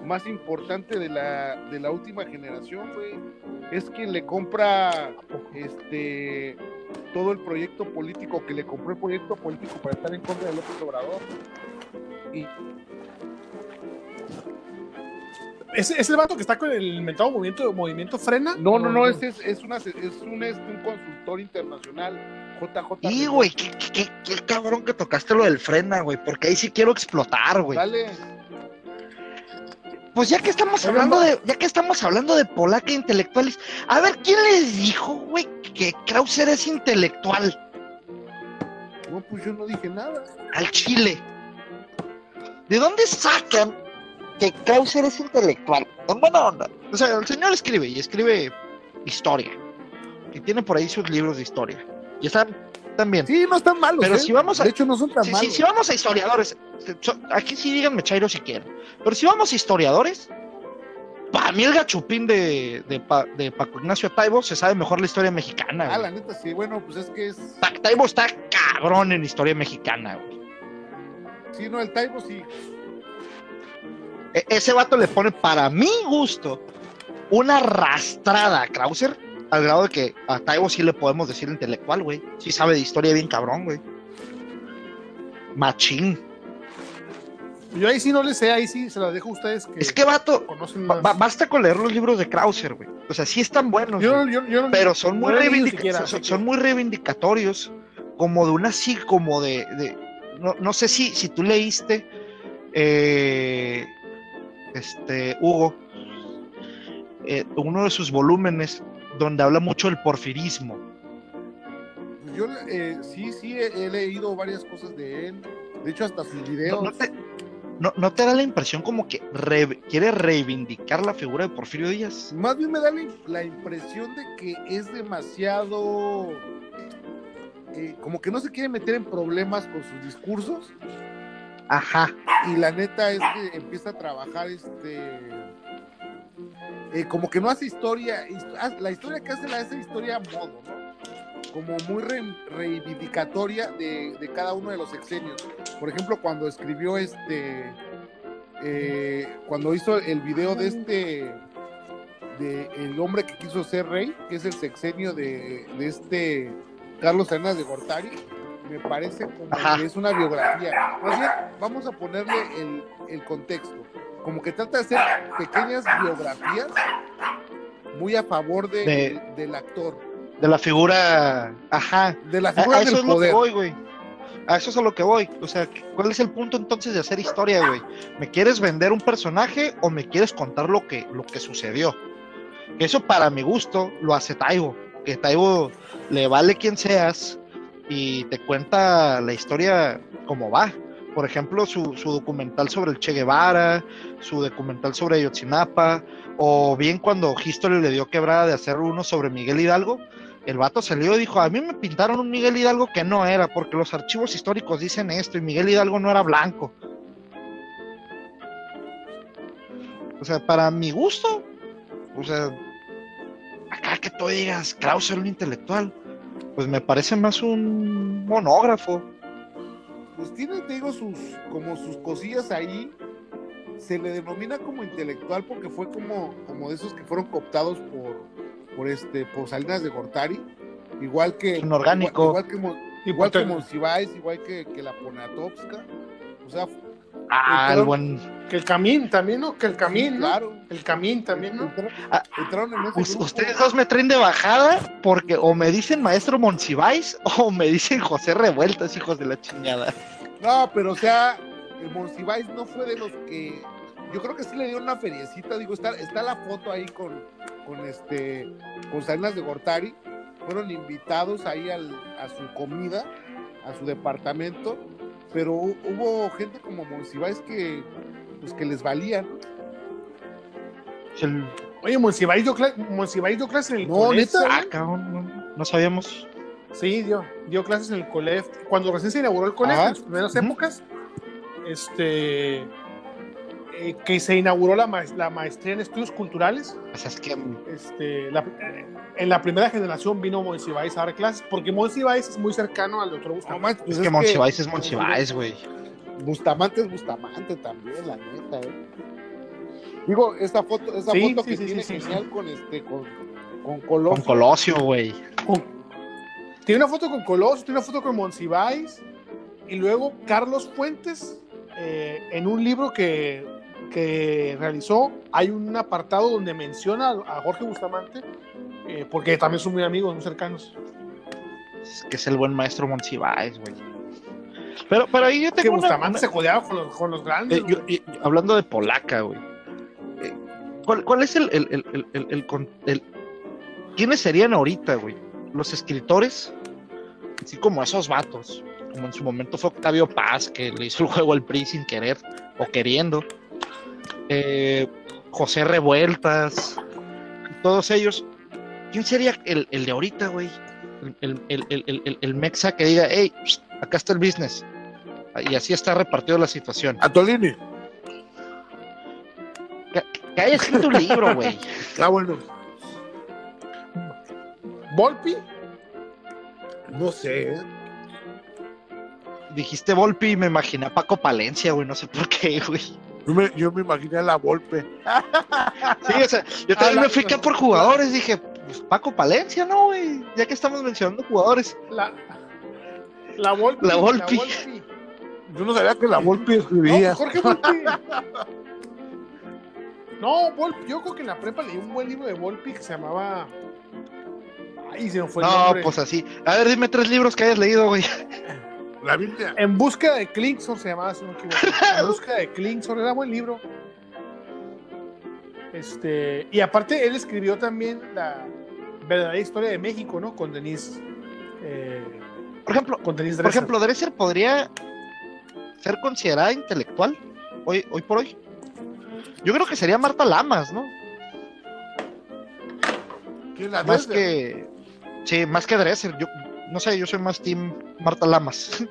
más importante de la, de la última generación, güey. Es quien le compra este todo el proyecto político, que le compró el proyecto político para estar en contra de López Obrador. Y ¿Es, es el vato que está con el inventado movimiento, movimiento frena? no, no, no, ese es, es, una, es un, es un consultor internacional, JJ. Y, güey, qué, qué- qué- qué cabrón que tocaste lo del frena, güey. Porque ahí sí quiero explotar, güey. Dale. Pues ya que estamos hablando de, ya que estamos hablando de polaca intelectuales, a ver, ¿quién les dijo, güey, que Krauser es intelectual No, pues yo no dije nada. al Chile? ¿De dónde sacan que Krauser es intelectual? En buena onda. O sea, el señor escribe y escribe historia. Y tiene por ahí sus libros de historia. Y están también. Sí, no están malos. Pero ¿eh? si vamos a- De hecho, no son tan Si, malos. si- si vamos a historiadores, aquí sí díganme Chairo si quieren, pero si vamos a historiadores, para mí el gachupín de, de, Pa- de Paco Ignacio Taibo se sabe mejor la historia mexicana. Ah, la neta, sí. Bueno, pues es que es. Ta- Taibo está cabrón en historia mexicana. güey. Sí, no, el Taibo sí. E- ese vato le pone, para mi gusto, una arrastrada a Krauser, al grado de que a Taibo sí le podemos decir intelectual, güey. Sí sabe de historia bien cabrón, güey. Machín. Yo ahí sí no le sé, ahí sí se las dejo a ustedes que, Es que vato, Ba- basta con leer los libros de Krauser, güey. O sea, sí están buenos, yo, güey, yo, yo no- pero son muy, siquiera, son, así muy reivindicatorios, como de una sí, como de, de- no, no sé si, si tú leíste, eh, este, Hugo, eh, uno de sus volúmenes donde habla mucho del porfirismo. Yo eh, sí, sí, he, he leído varias cosas de él. De hecho, hasta sus ¿No, videos. no te, no- no te da la impresión como que re- quiere reivindicar la figura de Porfirio Díaz? Más bien me da la, la impresión de que es demasiado. eh, como que no se quiere meter en problemas con sus discursos. Ajá. Y la neta es que empieza a trabajar este. Eh, como que no hace historia. hist- La historia que hace la hace historia a modo, ¿no? Como muy re- reivindicatoria de, de cada uno de los sexenios. Por ejemplo, cuando escribió este. eh, cuando hizo el video de este. de El hombre que quiso ser rey, que es el sexenio de, de este. Carlos Salinas de Gortari. Me parece como que es una biografía. Más bien, vamos a ponerle el, el contexto. Como que trata de hacer pequeñas biografías muy a favor de- De- del actor, De la figura. Ajá. de la A, figura a eso del es lo que voy, güey. A eso es a lo que voy. O sea, ¿cuál es el punto entonces de hacer historia, güey? ¿Me quieres vender un personaje o me quieres contar lo que, lo que sucedió? Eso para mi gusto lo hace Taibo. Que Taibo le vale quien seas y te cuenta la historia como va. Por ejemplo, su, documental sobre el Che Guevara, su documental sobre Ayotzinapa, o bien cuando History le dio quebrada de hacer uno sobre Miguel Hidalgo, el vato salió y dijo, a mí me pintaron un Miguel Hidalgo que no era, porque los archivos históricos dicen esto, y Miguel Hidalgo no era blanco. O sea, para mi gusto, o sea, acá que tú digas, Krauser era un intelectual, pues me parece más un monógrafo. Pues tiene, te digo, sus, como sus cosillas ahí. Se le denomina como intelectual porque fue como, como de esos que fueron cooptados por, por este, por Salinas de Gortari. Igual que. Un orgánico. Igual, igual que, igual que Monsiváis, igual que, que la Poniatowska. O sea, Ah, el Entraron- buen... Que el camín también, ¿no? Que el camín, ¿no? claro. El camín también, ¿no? Ah, en ese grupo. ustedes dos me traen de bajada porque o me dicen maestro Monsiváis o me dicen José Revueltas, hijos de la chingada. No, pero o sea, el Monsiváis no fue de los que. Yo creo que sí le dieron una feriecita. Digo, está, está la foto ahí con, con este con Salinas de Gortari. Fueron invitados ahí al, a su comida, a su departamento. Pero hu- hubo gente como Monsiváis que, pues, que les valía. El- Oye, Monsiváis dio, cla- dio clases en el No, Colef, ¿neta? ¿sabes? Ah, cabrón, no, no sabíamos. Sí, dio, dio clases en el Colef. Cuando recién se inauguró el Colef, Ajá. en sus primeras épocas, este, eh, que se inauguró la, maes- la maestría en estudios culturales, O sea, es que este, la- eh, en la primera generación vino Monsiváis a dar clases, porque Monsiváis es muy cercano al doctor No Bustamante. pues es que Monsiváis es Monsiváis, güey. Bustamante es Bustamante también, la neta, ¿eh? Digo, esa foto, Sí, foto sí, que sí, tiene sí, sí. genial con este, con, con Colosio. Con Colosio, güey. Tiene una foto con Colosio, tiene una foto con Monsiváis, y luego Carlos Fuentes, eh, en un libro que, que realizó, hay un apartado donde menciona a Jorge Bustamante, eh, porque también son muy amigos, muy cercanos. Es que es el buen maestro Monsiváis, güey. Pero, pero ahí yo Que tengo una- Bustamante una- se codeaba con los, con los grandes. Eh, yo- güey. yo- hablando de polaca, güey. eh, ¿Cuál, cuál es el, el, el, el- ¿Quiénes serían ahorita, güey? Los escritores, así como esos vatos, como en su momento fue Octavio Paz, que le hizo el juego al PRI sin querer o queriendo. Eh, José Revueltas, todos ellos. ¿Quién sería el, el de ahorita, güey? El, el, el, el, el- el mexa que diga, hey, pst, acá está el business. Y así está repartido la situación. Atolini. Que haya escrito un libro, güey. Ah, bueno. Volpi, No sé. Dijiste Volpi y me imaginé a Paco Palencia, güey. No sé por qué, güey. Yo me, yo me imaginé a la Volpe. Sí, o sea, yo también me fui acá por jugadores. Dije, pues Paco Palencia, ¿no, güey? Ya que estamos mencionando jugadores. la, la Volpi. La Volpi. Volpi. Yo no sabía que la Volpe escribía. No, Jorge Volpi. No, Volpi, yo creo que en la prepa leí un buen libro de Volpi que se llamaba. Ay, se me fue el No, nombre. pues así. A ver, dime tres libros que hayas leído, güey. La Biblia. En busca de Klingsor se llamaba, si no me equivoco. En busca de Klingsor, era buen libro. Este, y aparte, él escribió también la verdadera historia de México, ¿no? Con Denise. eh, Por ejemplo, con Denise por Dresser. ejemplo, Dresser podría ser considerada intelectual hoy, hoy por hoy. Yo creo que sería Marta Lamas, ¿no? ¿Quién la Más Dresser? que. Sí, más que Dresser. Yo no sé, yo soy más team Marta Lamas.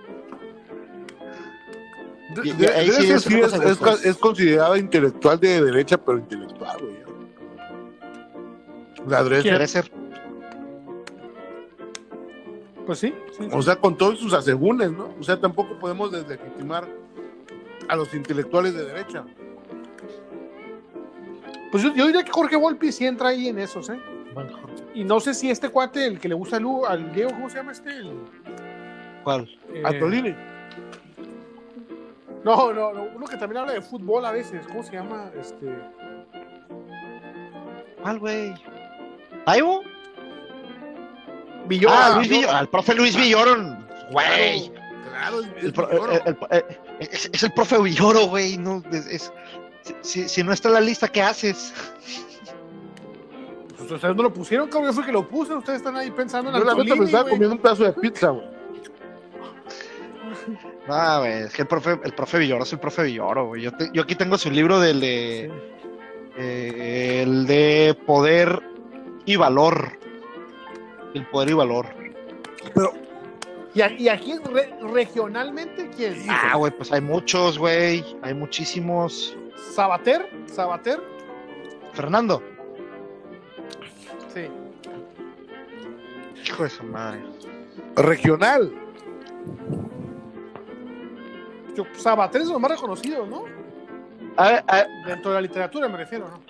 De- de- sí es sí considerada intelectual de derecha, pero intelectual, güey. La Dresser. Dresser. Pues sí. sí. O sea, con todos sus asegúnes, ¿no? O sea, tampoco podemos deslegitimar a los intelectuales de derecha. Pues yo, yo diría que Jorge Volpi sí entra ahí en esos, ¿eh? Y no sé si este cuate, el que le gusta al, Diego, ¿cómo se llama este? El, ¿Cuál? eh, Atolini. No, no, no, uno que también habla de fútbol a veces. ¿Cómo se llama? Este. ¿Cuál, güey? ¿Aibo? Villoro. ah, Luis Villoro. Al profe Luis Villoro. Güey. Claro, es, El es pro- Villoro. el- el- el- es, es el profe Villoro, güey. No, es, es- si, si no está en la lista, ¿qué haces? Pues ustedes no lo pusieron, cabrón. Yo fui que lo puse. Ustedes están ahí pensando en Yo la neta me estaba comiendo un pedazo de pizza, güey. No, güey, es que el profe, el profe Villoro es el profe Villoro, güey. Yo, te- yo aquí tengo su libro del de. eh, el de poder y valor. El poder y valor. ¿Y, a- y aquí re- regionalmente quién? Ah, güey, pues hay muchos, güey. Hay muchísimos. Sabater. Sabater. Fernando. Sí. Hijo de su madre. Regional. Yo, Sabater es de los más reconocidos, ¿no? A ver, a ver, Dentro de la literatura me refiero, ¿no?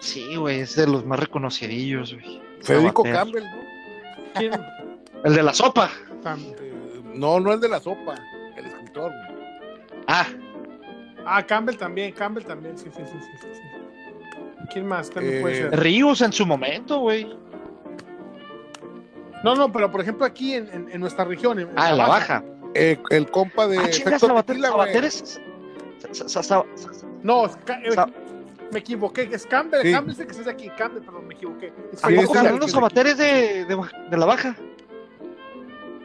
Sí, güey, es de los más reconocidillos, güey. Federico Sabater. Campbell, ¿no? ¿Quién? El de la sopa. Eh, no, no el de la sopa, el escritor. güey. Ah, Ah, Campbell también, Campbell también, sí, sí, sí, sí, sí, sí. ¿Quién más también Eh, puede ser? Ríos en su momento, güey. No, no, pero por ejemplo aquí en, en- en nuestra región, en, Ah, en la baja. Eh, el compa de Ah, chingas, Sabater- es- No, me equivoqué. Es Campbell. Sí. Campbell es el que es de aquí. Campbell, perdón, me equivoqué. Es ¿A poco Fernando de Sabater es de, de, de la baja?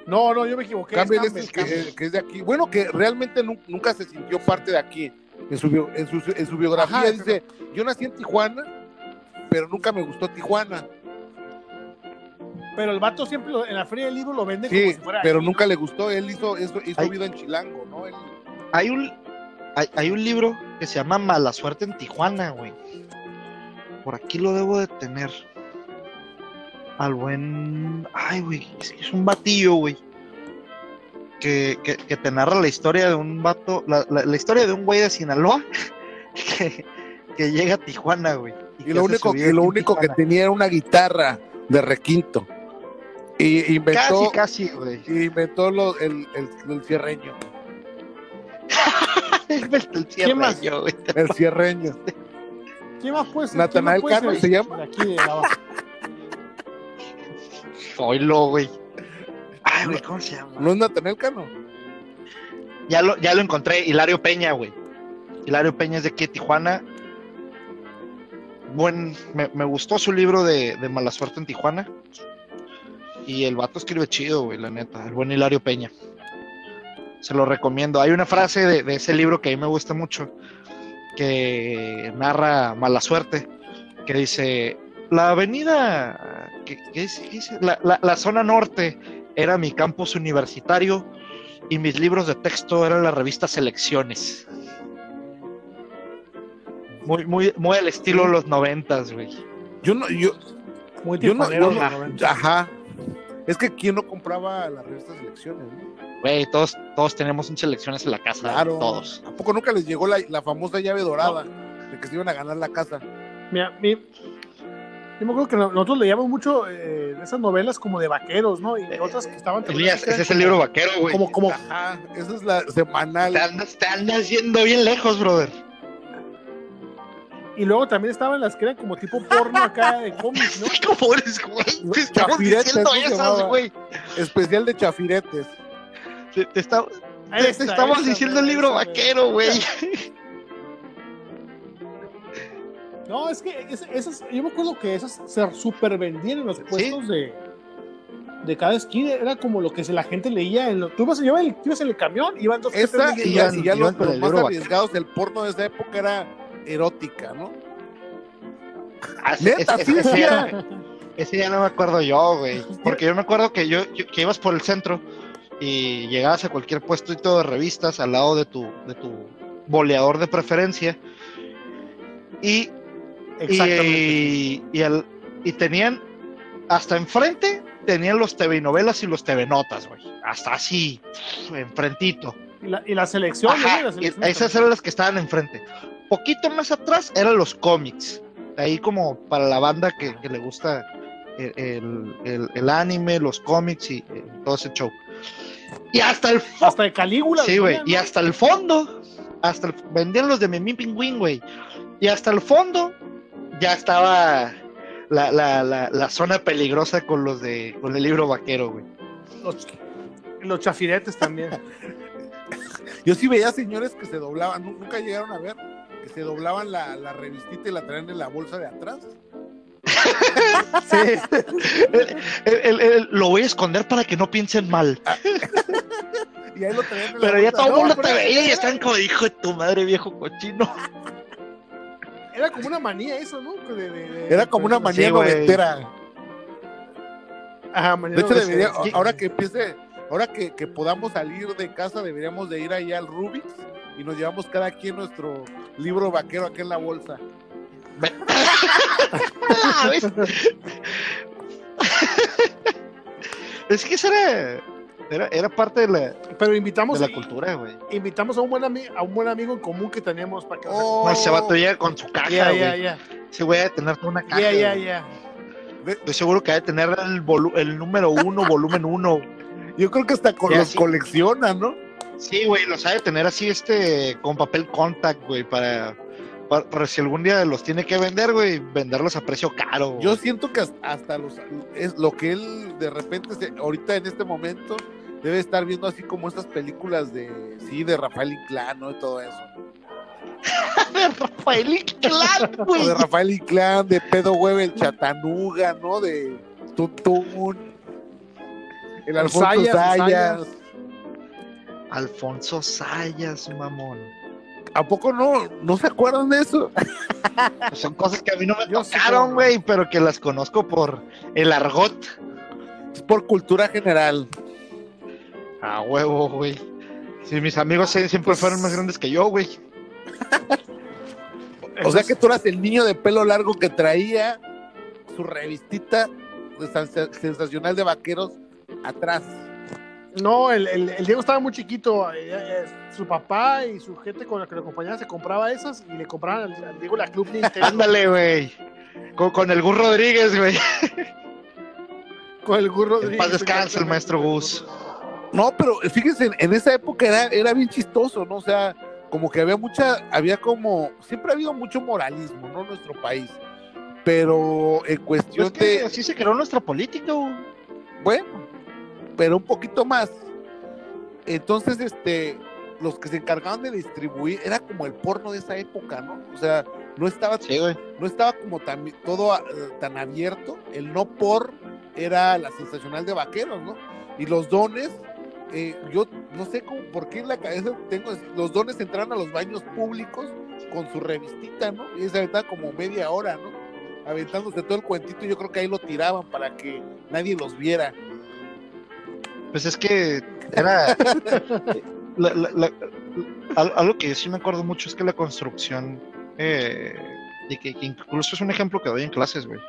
No, no, yo me equivoqué. Campbell es es Campbell, el que, Campbell. el que es de aquí. Bueno, que realmente nu- nunca se sintió parte de aquí. En su, bio- en su, en su biografía Ajá, dice, yo nací en Tijuana, pero nunca me gustó Tijuana. Pero el vato siempre lo- en la feria del libro lo vende como si fuera. pero aquí, nunca le gustó. Él hizo, hizo, hizo Ay. vida en Chilango, ¿no? Él- Hay un, hay, hay un libro que se llama Mala Suerte en Tijuana, güey. Por aquí lo debo de tener. Al buen. Ay, güey. Es, es un batillo, güey. Que, que, que te narra la historia de un vato. La, la- la historia de un güey de Sinaloa. Que, que llega a Tijuana, güey. Y lo único, y lo único que tenía era una guitarra de requinto. Y inventó, Casi, casi, güey. y inventó lo- el, el, el cierreño. el ¿Quién más? cierreño, güey. El cierreño. ¿Quién más puede ser? Natanael ¿Quién más puede Cano se llama. de aquí de? Oilo, güey. Ay, güey, ¿cómo se llama? ¿No es Natanel Cano? Ya lo, ya lo encontré, Hilario Peña, güey. Hilario Peña es de aquí de Tijuana. Buen, me, me gustó su libro de, de Mala Suerte en Tijuana. Y el vato escribe chido, güey, la neta. El buen Hilario Peña. Se lo recomiendo. Hay una frase de, de ese libro que a mí me gusta mucho, que narra Mala Suerte, que dice, la avenida, ¿qué, dice? ¿Qué dice? La, la- la zona norte era mi campus universitario y mis libros de texto eran la revista Selecciones. Muy, muy, muy al estilo de los noventas, güey. Yo no, yo, Muy yo no, yo de no- los 90. ajá. Es que quién no compraba las revistas elecciones, ¿no? Güey, todos, todos tenemos un Selecciones en la casa, Claro. todos. ¿A poco nunca les llegó la, la famosa llave dorada de que se iban a ganar la casa? Mira, mi- yo me acuerdo que no- nosotros leíamos mucho eh, de esas novelas como de vaqueros, ¿no? Y otras que estaban Elías, ese es el libro vaquero, güey. Como, como, Ajá, esa es la semanal. Te andas, te andas yendo bien lejos, brother. y luego también estaban las que eran como tipo porno acá de cómics, ¿no? ¿Cómo eres, güey? Te estamos diciendo ¿no se esas, güey. Especial de chafiretes. Te, te está- te- te Esa, estamos diciendo el libro vaquero, güey. No, es que es- esas, yo me acuerdo que esas se super vendían en los puestos de, de cada esquina. Era como lo que se- la gente leía. En lo, tú, ibas, ibas en el, tú ibas en el camión, iban dos Esa y ya, y ya los, más arriesgados del porno de esa época era erótica, ¿no? Ah, Neta, ese- sí ese ya- decía. Ese ya no me acuerdo yo, güey. Porque yo me acuerdo que yo, yo- que ibas por el centro y llegabas a cualquier puesto de revistas al lado de tu, de tu boleador de preferencia. Y, Exactamente. y, y, al- y tenían hasta enfrente tenían los TV novelas y los TV notas, güey. Hasta así, enfrentito. Y la, y la selección, Ajá, ¿no? Y la y selección esas eran las que estaban enfrente. Poquito más atrás eran los cómics. Ahí como para la banda que, que le gusta el, el- el- el anime, los cómics y eh, todo ese show. Y hasta el fondo. Hasta de Calígula. Sí, güey. Y hasta el fondo. Hasta el- vendían los de Memín Pingüín, güey. Y hasta el fondo ya estaba la, la, la, la zona peligrosa con los de con el libro vaquero, güey. Los, los chafiretes también. Yo sí veía señores que se doblaban, ¿nu- nunca llegaron a ver, que se doblaban la, la revistita y la traían en la bolsa de atrás. Sí. El- el- el- lo voy a esconder para que no piensen mal. Y ahí lo traían en la Pero ya todo el No, mundo te veía y están como hijo de tu madre, viejo cochino. Era como una manía eso, ¿no? De- de- de- Era como una manía Sí, noventera. Ajá, manía De hecho, de- debería, sí. ahora que empiece, ahora que, que podamos salir de casa, deberíamos de ir allá al Rubix y nos llevamos cada quien nuestro libro vaquero aquí en la bolsa. Ah, es que eso era, era, era parte de la, Pero de la cultura, güey. invitamos a un, buen a un buen amigo en común que teníamos para que Oh, No, ese vato llega con su caja, Ya, güey. ya, ya. Ese güey tener toda una caja. Ya, ya, güey. ya. Estoy seguro que ha de tener el, volu- el número uno, volumen uno. Yo creo que hasta con los sí. colecciona, ¿no? Sí, güey, los ha de tener así, este, con papel contact, güey, para, para, para si algún día los tiene que vender, güey, venderlos a precio caro. Yo siento que hasta, hasta los es lo que él de repente se- ahorita en este momento debe estar viendo así como estas películas de, sí, de Rafael Inclán, ¿no? Y todo eso. de Rafael Inclán, O güey. de Rafael Inclán, de Pedo Hueve, el Chatanuga, ¿no? De Tuntún, el Alfonso Sayas. Alfonso Sayas, mamón. ¿A poco no, no se acuerdan de eso? Pues son cosas que a mí no me Yo tocaron, güey, pero que las conozco por el argot. Es por cultura general. A huevo, güey. Sí, mis amigos sie- siempre fueron más grandes que yo, güey. O sea que tú eras el niño de pelo largo que traía su revistita sensacional de vaqueros atrás. No, el, el- el Diego estaba muy chiquito. eh, eh, su papá y su gente con la que lo acompañaba se compraba esas y le compraban al, al Diego la Club Nintendo Ándale, güey. Con, con el Gus Rodríguez, güey. con el Gus En paz descanse el maestro Gus. No, pero fíjense, en, en esa época era, era bien chistoso, ¿no? O sea, como que había mucha, había como, siempre ha habido mucho moralismo, ¿no? En nuestro país. Pero en cuestión Pues que de, así se creó nuestra política, bueno, pero un poquito más. Entonces, este, los que se encargaban de distribuir, era como el porno de esa época, ¿no? O sea, no estaba, Sí, no estaba como tan, todo eh, tan abierto. El no por era la sensacional de vaqueros, ¿no? Y los dones, eh, yo no sé cómo, por qué en la cabeza tengo, los dones entraron a los baños públicos con su revistita, ¿no? Y se aventaba como media hora, ¿no? Aventándose todo el cuentito, yo creo que ahí lo tiraban para que nadie los viera. Pues es que era. algo que sí me acuerdo mucho es que la construcción. eh, que, que incluso es un ejemplo que doy en clases, güey.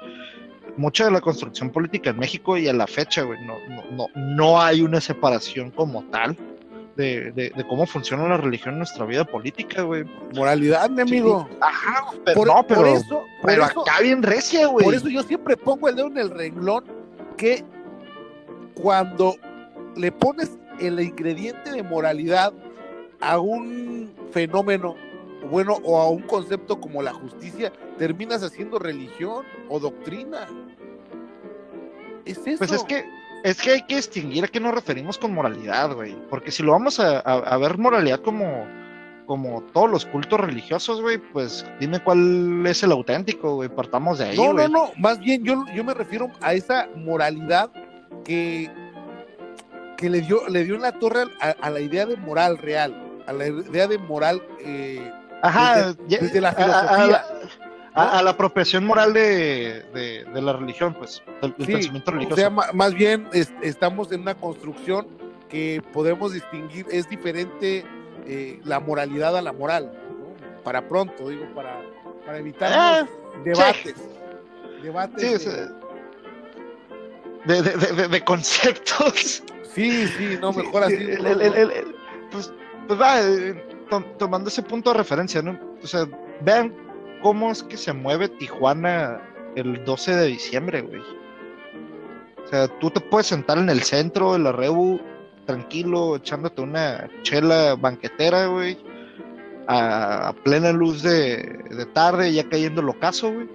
Mucha de la construcción política en México y a la fecha, güey, no, no, no, no hay una separación como tal de, de, de cómo funciona la religión en nuestra vida política, güey. Moralidad, mi amigo. Ajá, pero, Por, no, pero, por eso, por pero eso- acá bien recia, güey. Por eso yo siempre pongo el dedo en el renglón que cuando le pones el ingrediente de moralidad a un fenómeno bueno o a un concepto como la justicia, terminas haciendo religión o doctrina. Es eso. Pues es que, es que hay que distinguir a qué nos referimos con moralidad, güey. Porque si lo vamos a, a- a ver moralidad como, como todos los cultos religiosos, güey, pues dime cuál es el auténtico, güey. Partamos de ahí, no, güey. no, no, más bien yo, yo me refiero a esa moralidad que, que le dio le dio en la torre a, a la idea de moral real, a la idea de moral eh, Ajá, ya- desde la filosofía. A, la- a- a la apropiación moral de, de- de la religión, pues, del, Sí, pensamiento o religioso. sea, ma- más bien es- estamos en una construcción que podemos distinguir, es diferente eh, la moralidad a la moral, ¿no? para pronto, digo, para, para evitar Ah, debates. Debates. sí, de- o sea, de, de- conceptos. sí, sí, no, mejor sí, así. el- el- el- pues, pues va, eh, to- tomando ese punto de referencia, ¿no? O sea, vean cómo es que se mueve Tijuana el 12 de diciembre, güey. O sea, tú te puedes sentar en el centro de la Rebu, tranquilo, echándote una chela banquetera, güey, a, plena luz de, de tarde, ya cayendo el ocaso, güey.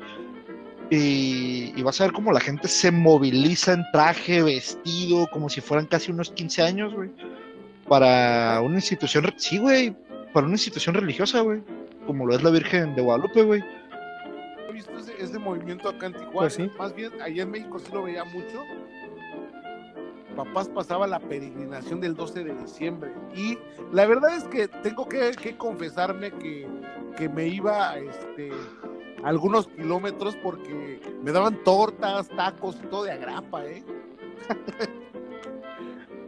Y, vas a ver cómo la gente se moviliza en traje, vestido, como si fueran casi unos 15 años, güey. Para una institución, sí, güey, para una institución religiosa, güey. Como lo es la Virgen de Guadalupe, güey. he visto ese, ese movimiento acá en Tijuana. Pues sí. Más bien, allá en México sí lo veía mucho. Papás pasaba la peregrinación del 12 de diciembre. Y la verdad es que tengo que, que confesarme que, que me iba este, algunos kilómetros porque me daban tortas, tacos y todo de agrapa, ¿eh?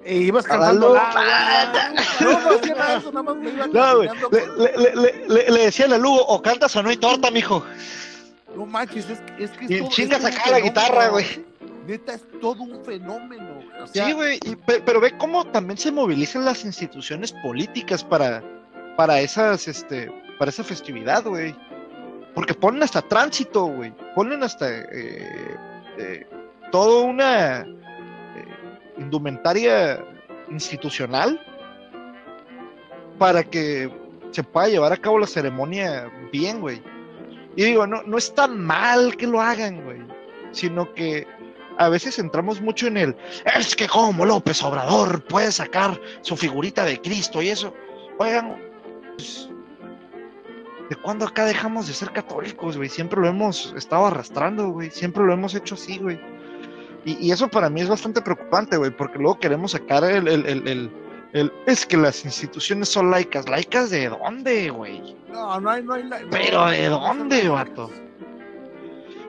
E ibas cantando luz. la- No, no hacía nada de eso, nada más me iba No, güey. Le, le- le- le- decía a la Lugo, o cantas o no hay torta, mijo. No manches, es que es, que es Y todo- chingas es todo acá la guitarra, güey. Neta, es todo un fenómeno. O sea, Sí, güey, pero ve cómo también se movilizan las instituciones políticas para, para esas, este, para esa festividad, güey. Porque ponen hasta tránsito, güey. Ponen hasta eh, eh, toda una indumentaria institucional para que se pueda llevar a cabo la ceremonia bien, güey. Y digo, no, no está mal que lo hagan, güey. Sino que a veces entramos mucho en el, es que como López Obrador puede sacar su figurita de Cristo y eso. Oigan, pues, ¿de cuándo acá dejamos de ser católicos, güey? Siempre lo hemos estado arrastrando, güey. Siempre lo hemos hecho así, güey. Y, y eso para mí es bastante preocupante, güey, porque luego queremos sacar el, el, el, el, el- es que las instituciones son laicas. ¿Laicas de dónde, güey? No, no hay, no hay. la- Pero, ¿de dónde, vato?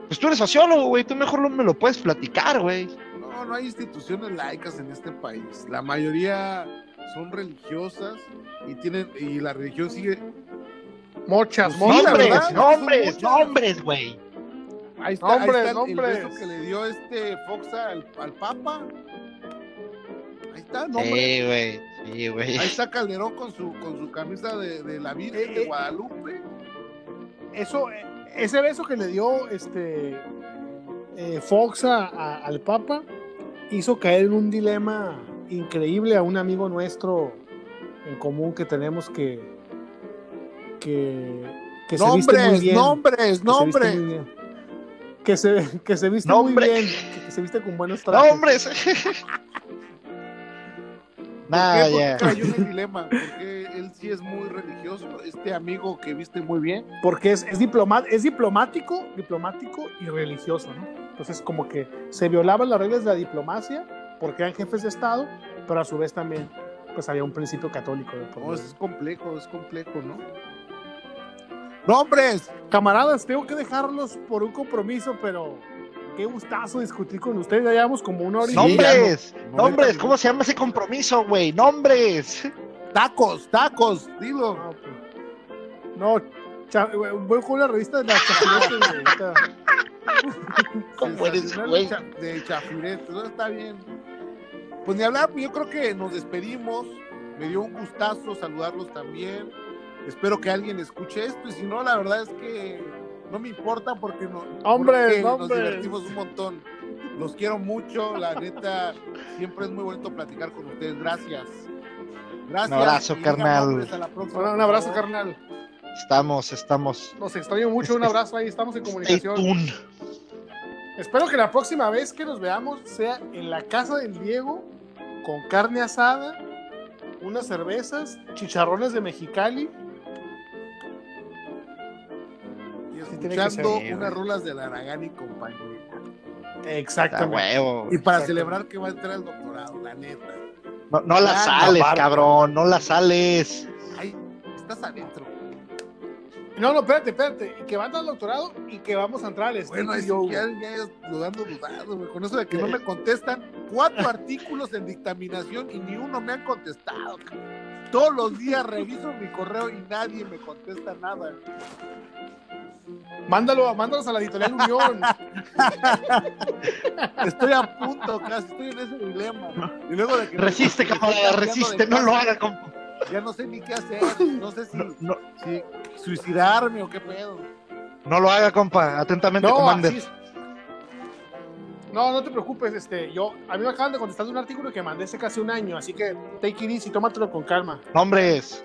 Pues tú eres sociólogo, güey. Tú mejor lo- me lo puedes platicar, güey. No, no hay instituciones laicas en este país. La mayoría son religiosas y tienen y la religión sigue. Mochas, Pues verdad, Nombres, nombres, muchas. nombres, güey. Ahí está, Nombres, ahí está el- nombres. el beso que le dio este Fox al, al Papa. Ahí está, nombre. Sí, güey. Sí, güey. Ahí está Calderón con su con su camisa de, de la Virgen Eh, de eh. Guadalupe. Eso, ese beso que le dio este eh, Fox a- a- al Papa hizo caer en un dilema increíble a un amigo nuestro en común que tenemos que que, que se viste muy Nombres, bien. nombres, que nombres. Que se, que se viste Nombre. muy bien, que, que se viste con buenos trajes. Nombres. ¿Por Nah, qué? ya. En el dilema, porque él sí es muy religioso, este amigo que viste muy bien. Porque es, es, diploma- es diplomático, diplomático y religioso, ¿no? Entonces, como que se violaban las reglas de la diplomacia porque eran jefes de Estado, pero a su vez también, pues había un principio católico. de No, es complejo, es complejo, ¿no? ¡Nombres! Camaradas, tengo que dejarlos por un compromiso, pero qué gustazo discutir con ustedes. Ya llevamos como una hora y media. Nombres. no, Nombres. ¿Cómo se llama ese compromiso, güey? Nombres. Tacos, tacos, dilo. No, pues, no, cha- voy con la revista de la Chapulete, güey, ahorita. ¿Cómo eres, güey? de De chafiretes, no está bien. Pues ni hablar, yo creo que nos despedimos. Me dio un gustazo saludarlos también. Espero que alguien escuche esto y si no, la verdad es que no me importa porque, no, Hombres, porque nos divertimos un montón. Los quiero mucho, la neta, siempre es muy bonito platicar con ustedes. Gracias. Gracias. Un abrazo, carnal. nombres a la próxima, Un, abrazo, carnal. Estamos, estamos. Los extraño mucho. Un abrazo ahí. Estamos en Stay comunicación. tuned. Espero que la próxima vez que nos veamos sea en la casa del Diego con carne asada, unas cervezas, chicharrones de Mexicali. Tiene que escuchando ser, unas rulas de la Aragán y compañía. Exactamente. huevo. Y para Exacto. celebrar que va a entrar el doctorado, la neta. No, no la Ya, sales, cabrón. No la sales. Ay, estás adentro. No, no, espérate, espérate. Y que van al doctorado y que vamos a entrar al Bueno, estudio. sí, ya, ya es dudando, dudando, güey. Con eso de que no me contestan cuatro artículos en dictaminación y ni uno me han contestado. cabrón. Todos los días reviso mi correo y nadie me contesta nada. Mándalo, mándalos a la editorial Unión. Estoy a punto, casi estoy en ese dilema. Y luego de que Resiste, camarada, resiste. No lo haga, compa. Ya no sé ni qué hacer. No sé si, No, no, si suicidarme o qué pedo. no lo haga, compa. Atentamente, No, commander. así. No, no te preocupes, este, yo, a mí me acaban de contestar un artículo que mandé hace casi un año, así que take it easy, tómatelo con calma. Nombres.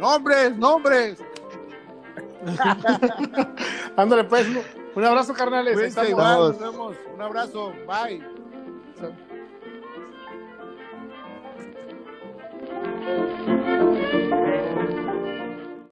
¡Nombres, nombres! Ándale, pues. Un abrazo, carnales. Nos vemos. Un abrazo. Bye.